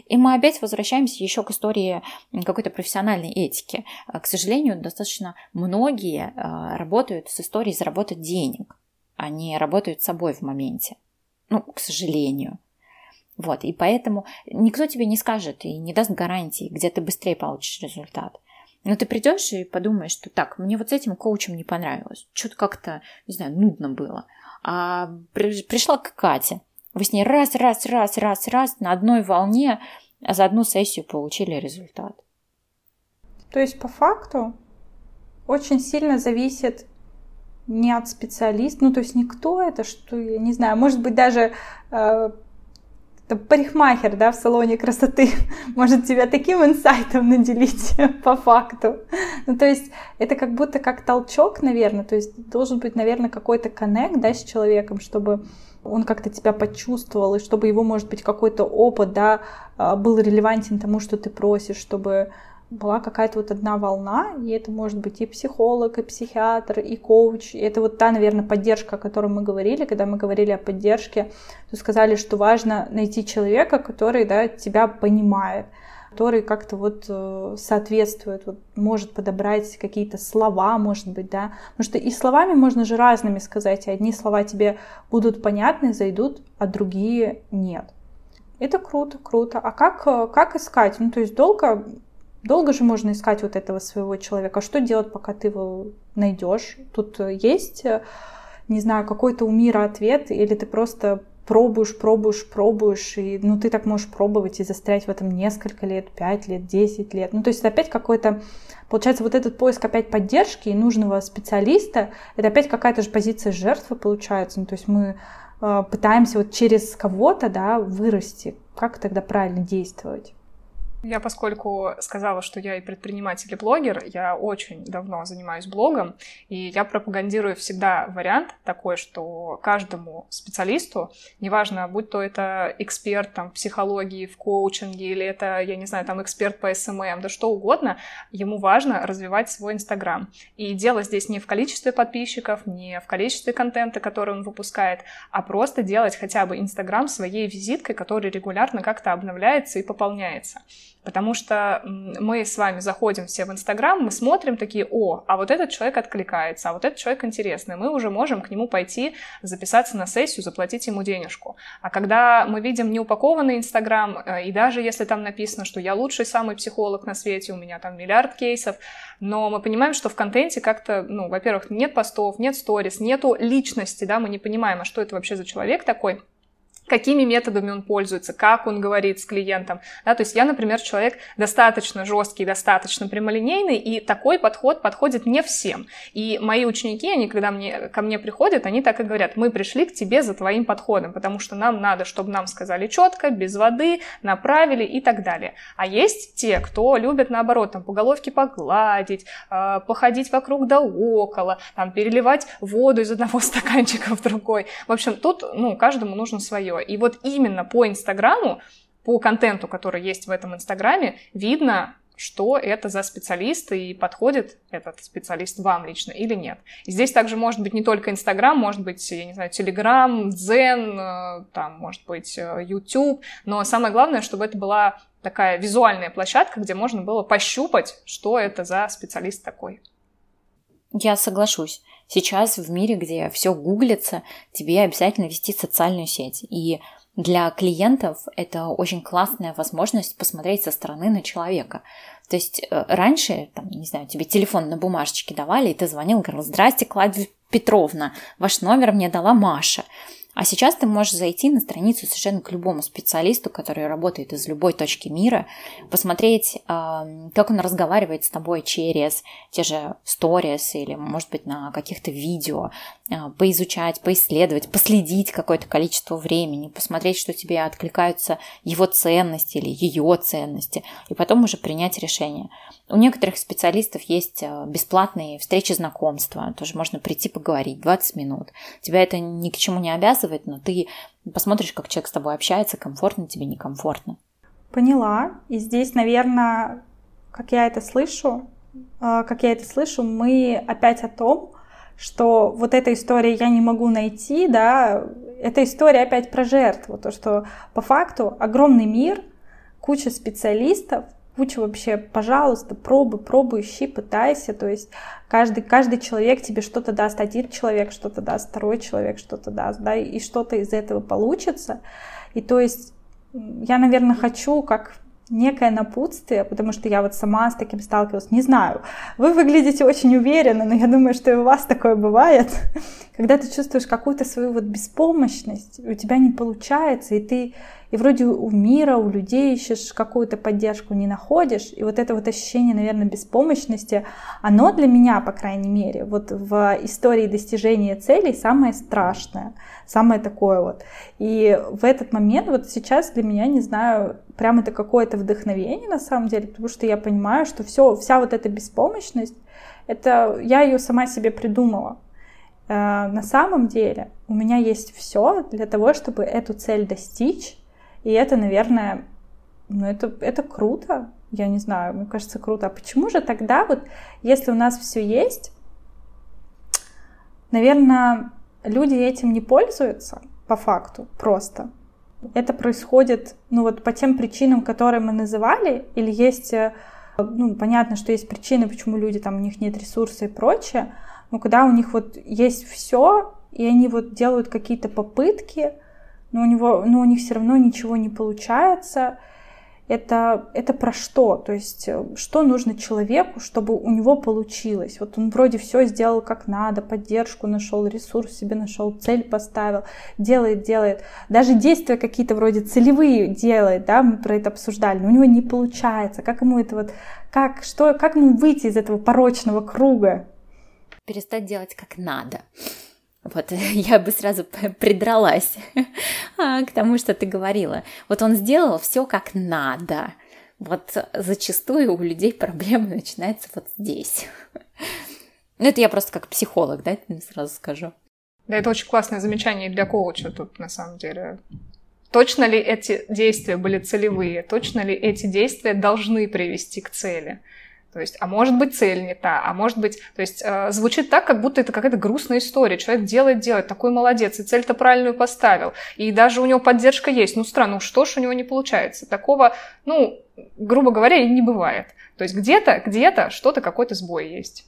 И мы опять возвращаемся еще к истории какой-то профессиональной этики. К сожалению, достаточно многие а, работают с историей заработать денег. Они работают с собой в моменте. Ну, к сожалению. Вот, и поэтому никто тебе не скажет и не даст гарантии, где ты быстрее получишь результат. Но ты придешь и подумаешь, что так, мне вот с этим коучем не понравилось. Что-то как-то, не знаю, нудно было. А пришла к Кате. Вы с ней раз, раз, раз, раз, раз на одной волне а за одну сессию получили результат. То есть по факту очень сильно зависит не от специалиста, ну то есть никто это, что я не знаю, может быть даже э, парикмахер, да, в салоне красоты может тебя таким инсайтом наделить по факту. Ну, то есть это как будто как толчок, наверное, то есть должен быть, наверное, какой-то коннект, да, с человеком, чтобы он как-то тебя почувствовал, и чтобы его, может быть, какой-то опыт, да, а, был релевантен тому, что ты просишь, чтобы была какая-то вот одна волна, и это может быть и психолог, и психиатр, и коуч. И это вот та, наверное, поддержка, о которой мы говорили, когда мы говорили о поддержке, то сказали, что важно найти человека, который да, тебя понимает, который как-то вот э, соответствует, вот, может подобрать какие-то слова, может быть, да. Потому что и словами можно же разными сказать, и одни слова тебе будут понятны, зайдут, а другие нет. Это круто, круто. А как, э, как искать? Ну, то есть долго Долго же можно искать вот этого своего человека. А что делать, пока ты его найдешь? Тут есть, э, не знаю, какой-то у мира ответ, или ты просто пробуешь, пробуешь, пробуешь, и ну ты так можешь пробовать и застрять в этом несколько лет, пять лет, десять лет. Ну то есть это опять какой-то, получается, вот этот поиск опять поддержки и нужного специалиста, это опять какая-то же позиция жертвы получается. Ну то есть мы э, пытаемся вот через кого-то, да, вырасти. Как тогда правильно действовать? Я, поскольку сказала, что я и предприниматель, и блогер, я очень давно занимаюсь блогом, и я пропагандирую всегда вариант такой, что каждому специалисту, неважно, будь то это эксперт там, в психологии, в коучинге, или это, я не знаю, там эксперт по СММ, эм эм, да что угодно, ему важно развивать свой Инстаграм. И дело здесь не в количестве подписчиков, не в количестве контента, который он выпускает, а просто делать хотя бы Инстаграм своей визиткой, который регулярно как-то обновляется и пополняется. Потому что мы с вами заходим все в Инстаграм, мы смотрим такие, о, а вот этот человек откликается, а вот этот человек интересный. Мы уже можем к нему пойти, записаться на сессию, заплатить ему денежку. А когда мы видим неупакованный Инстаграм, э, и даже если там написано, что я лучший самый психолог на свете, у меня там миллиард кейсов, но мы понимаем, что в контенте как-то, ну, во-первых, нет постов, нет сторис, нету личности, да, мы не понимаем, а что это вообще за человек такой, какими методами он пользуется, как он говорит с клиентом. Да, то есть я, например, человек достаточно жесткий, достаточно прямолинейный, и такой подход подходит не всем. И мои ученики, они когда мне, ко мне приходят, они так и говорят, мы пришли к тебе за твоим подходом, потому что нам надо, чтобы нам сказали четко, без воды, направили и так далее. А есть те, кто любит, наоборот, там, по головке погладить, э, походить вокруг да около, там, переливать воду из одного стаканчика в другой. В общем, тут, ну, каждому нужно свое. И вот именно по Инстаграму, по контенту, который есть в этом Инстаграме, видно, что это за специалист и подходит этот специалист вам лично или нет. И здесь также может быть не только Инстаграм, может быть, я не знаю, Телеграм, Дзен, э, там, может быть, YouTube, э, но самое главное, чтобы это была такая визуальная площадка, где можно было пощупать, что это за специалист такой. Я соглашусь. Сейчас в мире, где все гуглится, тебе обязательно вести социальную сеть. И для клиентов это очень классная возможность посмотреть со стороны на человека. То есть э, раньше, там, не знаю, тебе телефон на бумажечке давали, и ты звонил, говорил, здрасте, Клавдия Петровна, ваш номер мне дала Маша. А сейчас ты можешь зайти на страницу совершенно к любому специалисту, который работает из любой точки мира, посмотреть, как он разговаривает с тобой через те же сторис или, может быть, на каких-то видео, а, поизучать, поисследовать, последить какое-то количество времени, посмотреть, что тебе откликаются его ценности или ее ценности, и потом уже принять решение. У некоторых специалистов есть а, бесплатные встречи знакомства, тоже можно прийти поговорить 20 минут. Тебя это ни к чему не обязывает, но ты посмотришь, как человек с тобой общается, комфортно тебе, некомфортно. Поняла. И здесь, наверное, как я это слышу, а, как я это слышу, мы опять о том, что вот эта история я не могу найти, да, эта история опять про жертву, то, что по факту огромный мир, куча специалистов, куча вообще, пожалуйста, пробуй, пробуй, ищи, пытайся, то есть каждый, каждый человек тебе что-то даст, один человек что-то даст, второй человек что-то даст, да, и что-то из этого получится, и то есть я, наверное, хочу, как некое напутствие, потому что я вот сама с таким сталкивалась, не знаю. Вы выглядите очень уверенно, но я думаю, что и у вас такое бывает, когда ты чувствуешь какую-то свою вот беспомощность, у тебя не получается, и ты и вроде у мира, у людей ищешь какую-то поддержку, не находишь, и вот это вот ощущение, наверное, беспомощности, оно для меня, по крайней мере, вот в истории достижения целей самое страшное, самое такое вот. И в этот момент, вот сейчас для меня, не знаю, прям это какое-то вдохновение на самом деле, потому что я понимаю, что все, вся вот эта беспомощность, это я ее сама себе придумала. Э, на самом деле у меня есть все для того, чтобы эту цель достичь, и это, наверное, ну это, это круто, я не знаю, мне кажется, круто. А почему же тогда, вот, если у нас все есть, наверное, люди этим не пользуются по факту просто. Это происходит, ну вот по тем причинам, которые мы называли, или есть, э, ну понятно, что есть причины, почему люди там у них нет ресурса и прочее, но когда у них вот есть все, и они вот делают какие-то попытки, но у, него, но у них все равно ничего не получается. Это, это про что? То есть, э, что нужно человеку, чтобы у него получилось? Вот он вроде все сделал как надо, поддержку нашел, ресурс себе нашел, цель поставил, делает, делает. Даже действия какие-то вроде целевые делает, да, мы про это обсуждали, но у него не получается. Как ему это вот, как, что, как ему выйти из этого порочного круга? Перестать делать как надо. Вот я бы сразу придралась а, к тому, что ты говорила. Вот он сделал все как надо. Вот зачастую у людей проблема начинается вот здесь. Ну, это я просто как психолог, да, сразу скажу. Да, это очень классное замечание для коуча тут, на самом деле. Точно ли эти действия были целевые? Точно ли эти действия должны привести к цели? То есть, а может быть, цель не та, а может быть, то есть, э, звучит так, как будто это какая-то грустная история. Человек делает, делает, такой молодец, и цель-то правильную поставил. И даже у него поддержка есть. Ну, странно, ну что ж у него не получается? Такого, ну, грубо говоря, и не бывает. То есть, где-то, где-то что-то, какой-то сбой есть.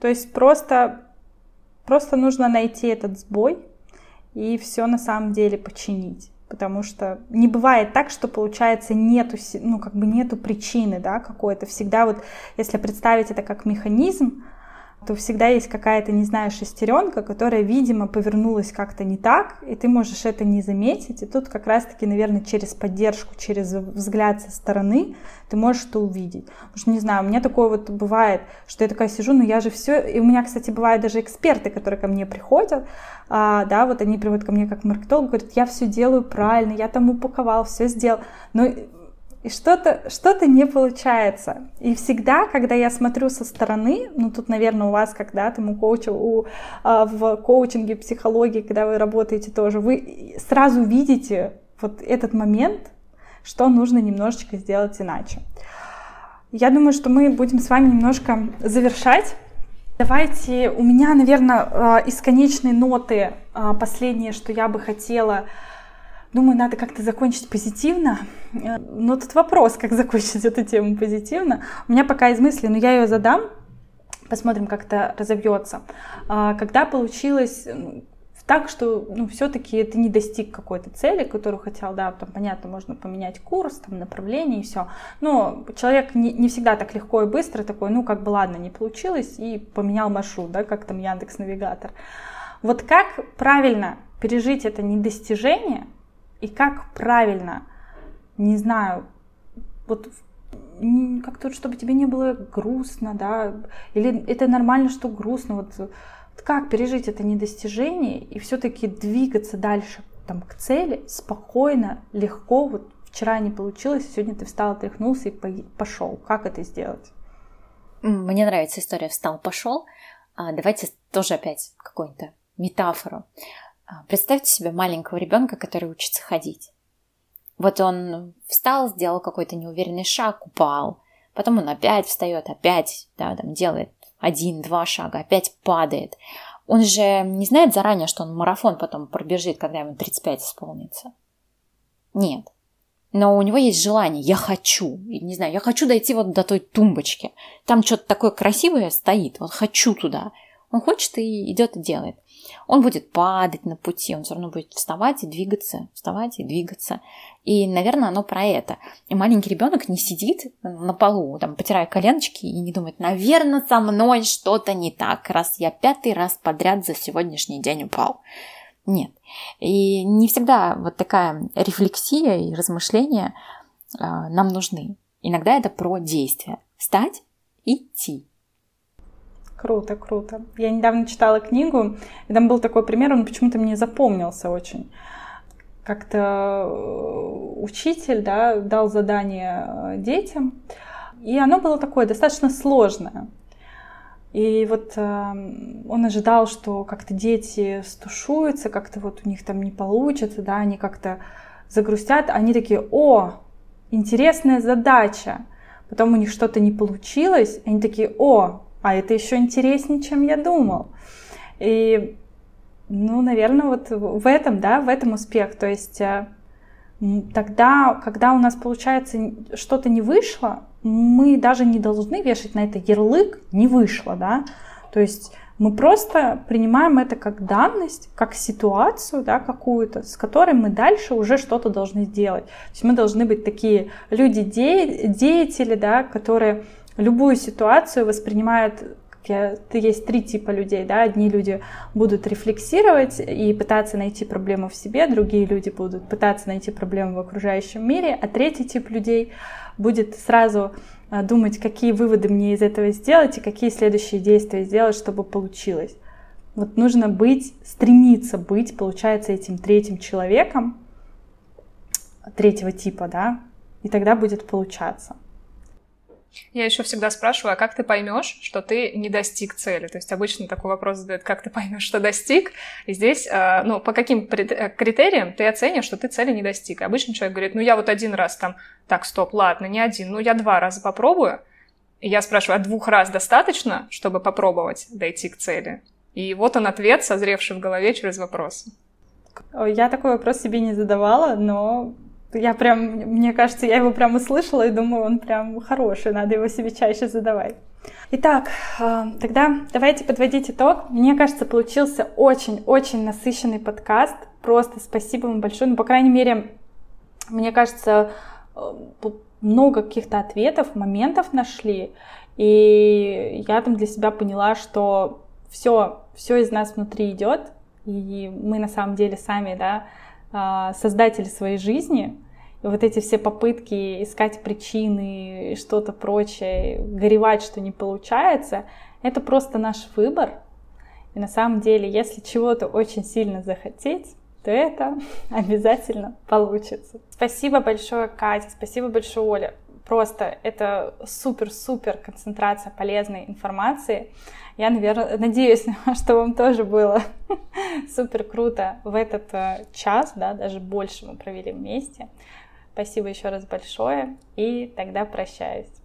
То есть, просто, просто нужно найти этот сбой и все на самом деле починить потому что не бывает так, что получается нету, ну, как бы нету причины, да, какой-то. Всегда вот, если представить это как механизм, то всегда есть какая-то, не знаю, шестеренка, которая, видимо, повернулась как-то не так, и ты можешь это не заметить. И тут как раз-таки, наверное, через поддержку, через взгляд со стороны ты можешь это увидеть. Потому что, не знаю, у меня такое вот бывает, что я такая сижу, ну я же все... И у меня, кстати, бывают даже эксперты, которые ко мне приходят, а, да, вот они приходят ко мне как маркетолог, говорят, я все делаю правильно, я там упаковал, все сделал. Но и что-то что не получается. И всегда, когда я смотрю со стороны, ну тут, наверное, у вас, когда там у коуча, у, а, в коучинге, психологии, когда вы работаете тоже, вы сразу видите вот этот момент, что нужно немножечко сделать иначе. Я думаю, что мы будем с вами немножко завершать. Давайте, у меня, наверное, а, из конечной ноты а, последнее, что я бы хотела Думаю, надо как-то закончить позитивно. Э, но тут вопрос, как закончить эту тему позитивно. У меня пока из мысли, но я ее задам. Посмотрим, как это разовьется. А, когда получилось так, что ну, все-таки ты не достиг какой-то цели, которую хотел, да, там, понятно, можно поменять курс, там, направление и все. Но человек не, не всегда так легко и быстро такой, ну, как бы, ладно, не получилось, и поменял маршрут, да, как там Яндекс Навигатор. Вот как правильно пережить это недостижение и как правильно, не знаю, вот как-то, чтобы тебе не было грустно, да, или это нормально, что грустно, вот как пережить это недостижение и все-таки двигаться дальше там, к цели спокойно, легко, вот вчера не получилось, сегодня ты встал, отряхнулся и пошел. Как это сделать? Мне нравится история «встал, пошел». А, давайте тоже опять какую-то метафору. А, представьте себе маленького ребенка, который учится ходить. Вот он встал, сделал какой-то неуверенный шаг, упал. Потом он опять встает, опять да, там, делает один-два шага, опять падает. Он же не знает заранее, что он марафон потом пробежит, когда ему 35 исполнится. Нет. Но у него есть желание, я хочу, не знаю, я хочу дойти вот до той тумбочки. Там что-то такое красивое стоит, вот хочу туда. Он хочет и идет и делает. Он будет падать на пути, он все равно будет вставать и двигаться, вставать и двигаться. И, наверное, оно про это. И маленький ребенок не сидит на полу, там, потирая коленочки и не думает, наверное, со мной что-то не так, раз я пятый раз подряд за сегодняшний день упал. Нет. И не всегда вот такая рефлексия и размышления э, нам нужны. Иногда это про действие. Встать, идти. Круто, круто. Я недавно читала книгу, и там был такой пример, он почему-то мне запомнился очень. Как-то э, учитель да, дал задание э, детям, и оно было такое достаточно сложное. И вот э, он ожидал, что как-то дети стушуются, как-то вот у них там не получится, да, они как-то загрустят. Они такие, о, интересная задача. Потом у них что-то не получилось, они такие, о, а это еще интереснее, чем я думал. И, ну, наверное, вот в этом, да, в этом успех. То есть э, тогда, когда у нас получается что-то не вышло, мы даже не должны вешать на это ярлык «не вышло», да. То есть мы просто принимаем это как данность, как ситуацию да, какую-то, с которой мы дальше уже что-то должны сделать. То есть мы должны быть такие люди-деятели, да, которые любую ситуацию воспринимают есть три типа людей, да, одни люди будут рефлексировать и пытаться найти проблему в себе, другие люди будут пытаться найти проблему в окружающем мире, а третий тип людей будет сразу а, думать, какие выводы мне из этого сделать и какие следующие действия сделать, чтобы получилось. Вот нужно быть, стремиться быть, получается, этим третьим человеком, третьего типа, да, и тогда будет получаться. Я еще всегда спрашиваю, а как ты поймешь, что ты не достиг цели? То есть обычно такой вопрос задают, как ты поймешь, что достиг? И здесь, а, ну, по каким э, критериям ты оценишь, что ты цели не достиг? Обычно человек говорит, ну, я вот один раз там, так, стоп, ладно, не один, ну, я два раза попробую. И я спрашиваю, а двух раз достаточно, чтобы попробовать дойти к цели? И вот он ответ, созревший в голове через вопросы. Я такой вопрос себе не задавала, но я прям, мне кажется, я его прям услышала и думаю, он прям хороший, надо его себе чаще задавать. Итак, а, тогда давайте подводить итог. Мне кажется, получился очень-очень насыщенный подкаст. Просто спасибо вам большое. Ну, по крайней мере, мне кажется, э, много каких-то ответов, моментов нашли. И я там для себя поняла, что все, все из нас внутри идет, и мы на самом деле сами, да, создатель своей жизни, и вот эти все попытки искать причины и что-то прочее, горевать, что не получается, это просто наш выбор. И на самом деле, если чего-то очень сильно захотеть, то это обязательно получится. Спасибо большое, Катя, спасибо большое, Оля. Просто это супер-супер концентрация полезной информации. Я, наверное, надеюсь, что вам тоже было супер круто в этот э, час, да, даже больше мы провели вместе. Спасибо еще раз большое, и тогда прощаюсь.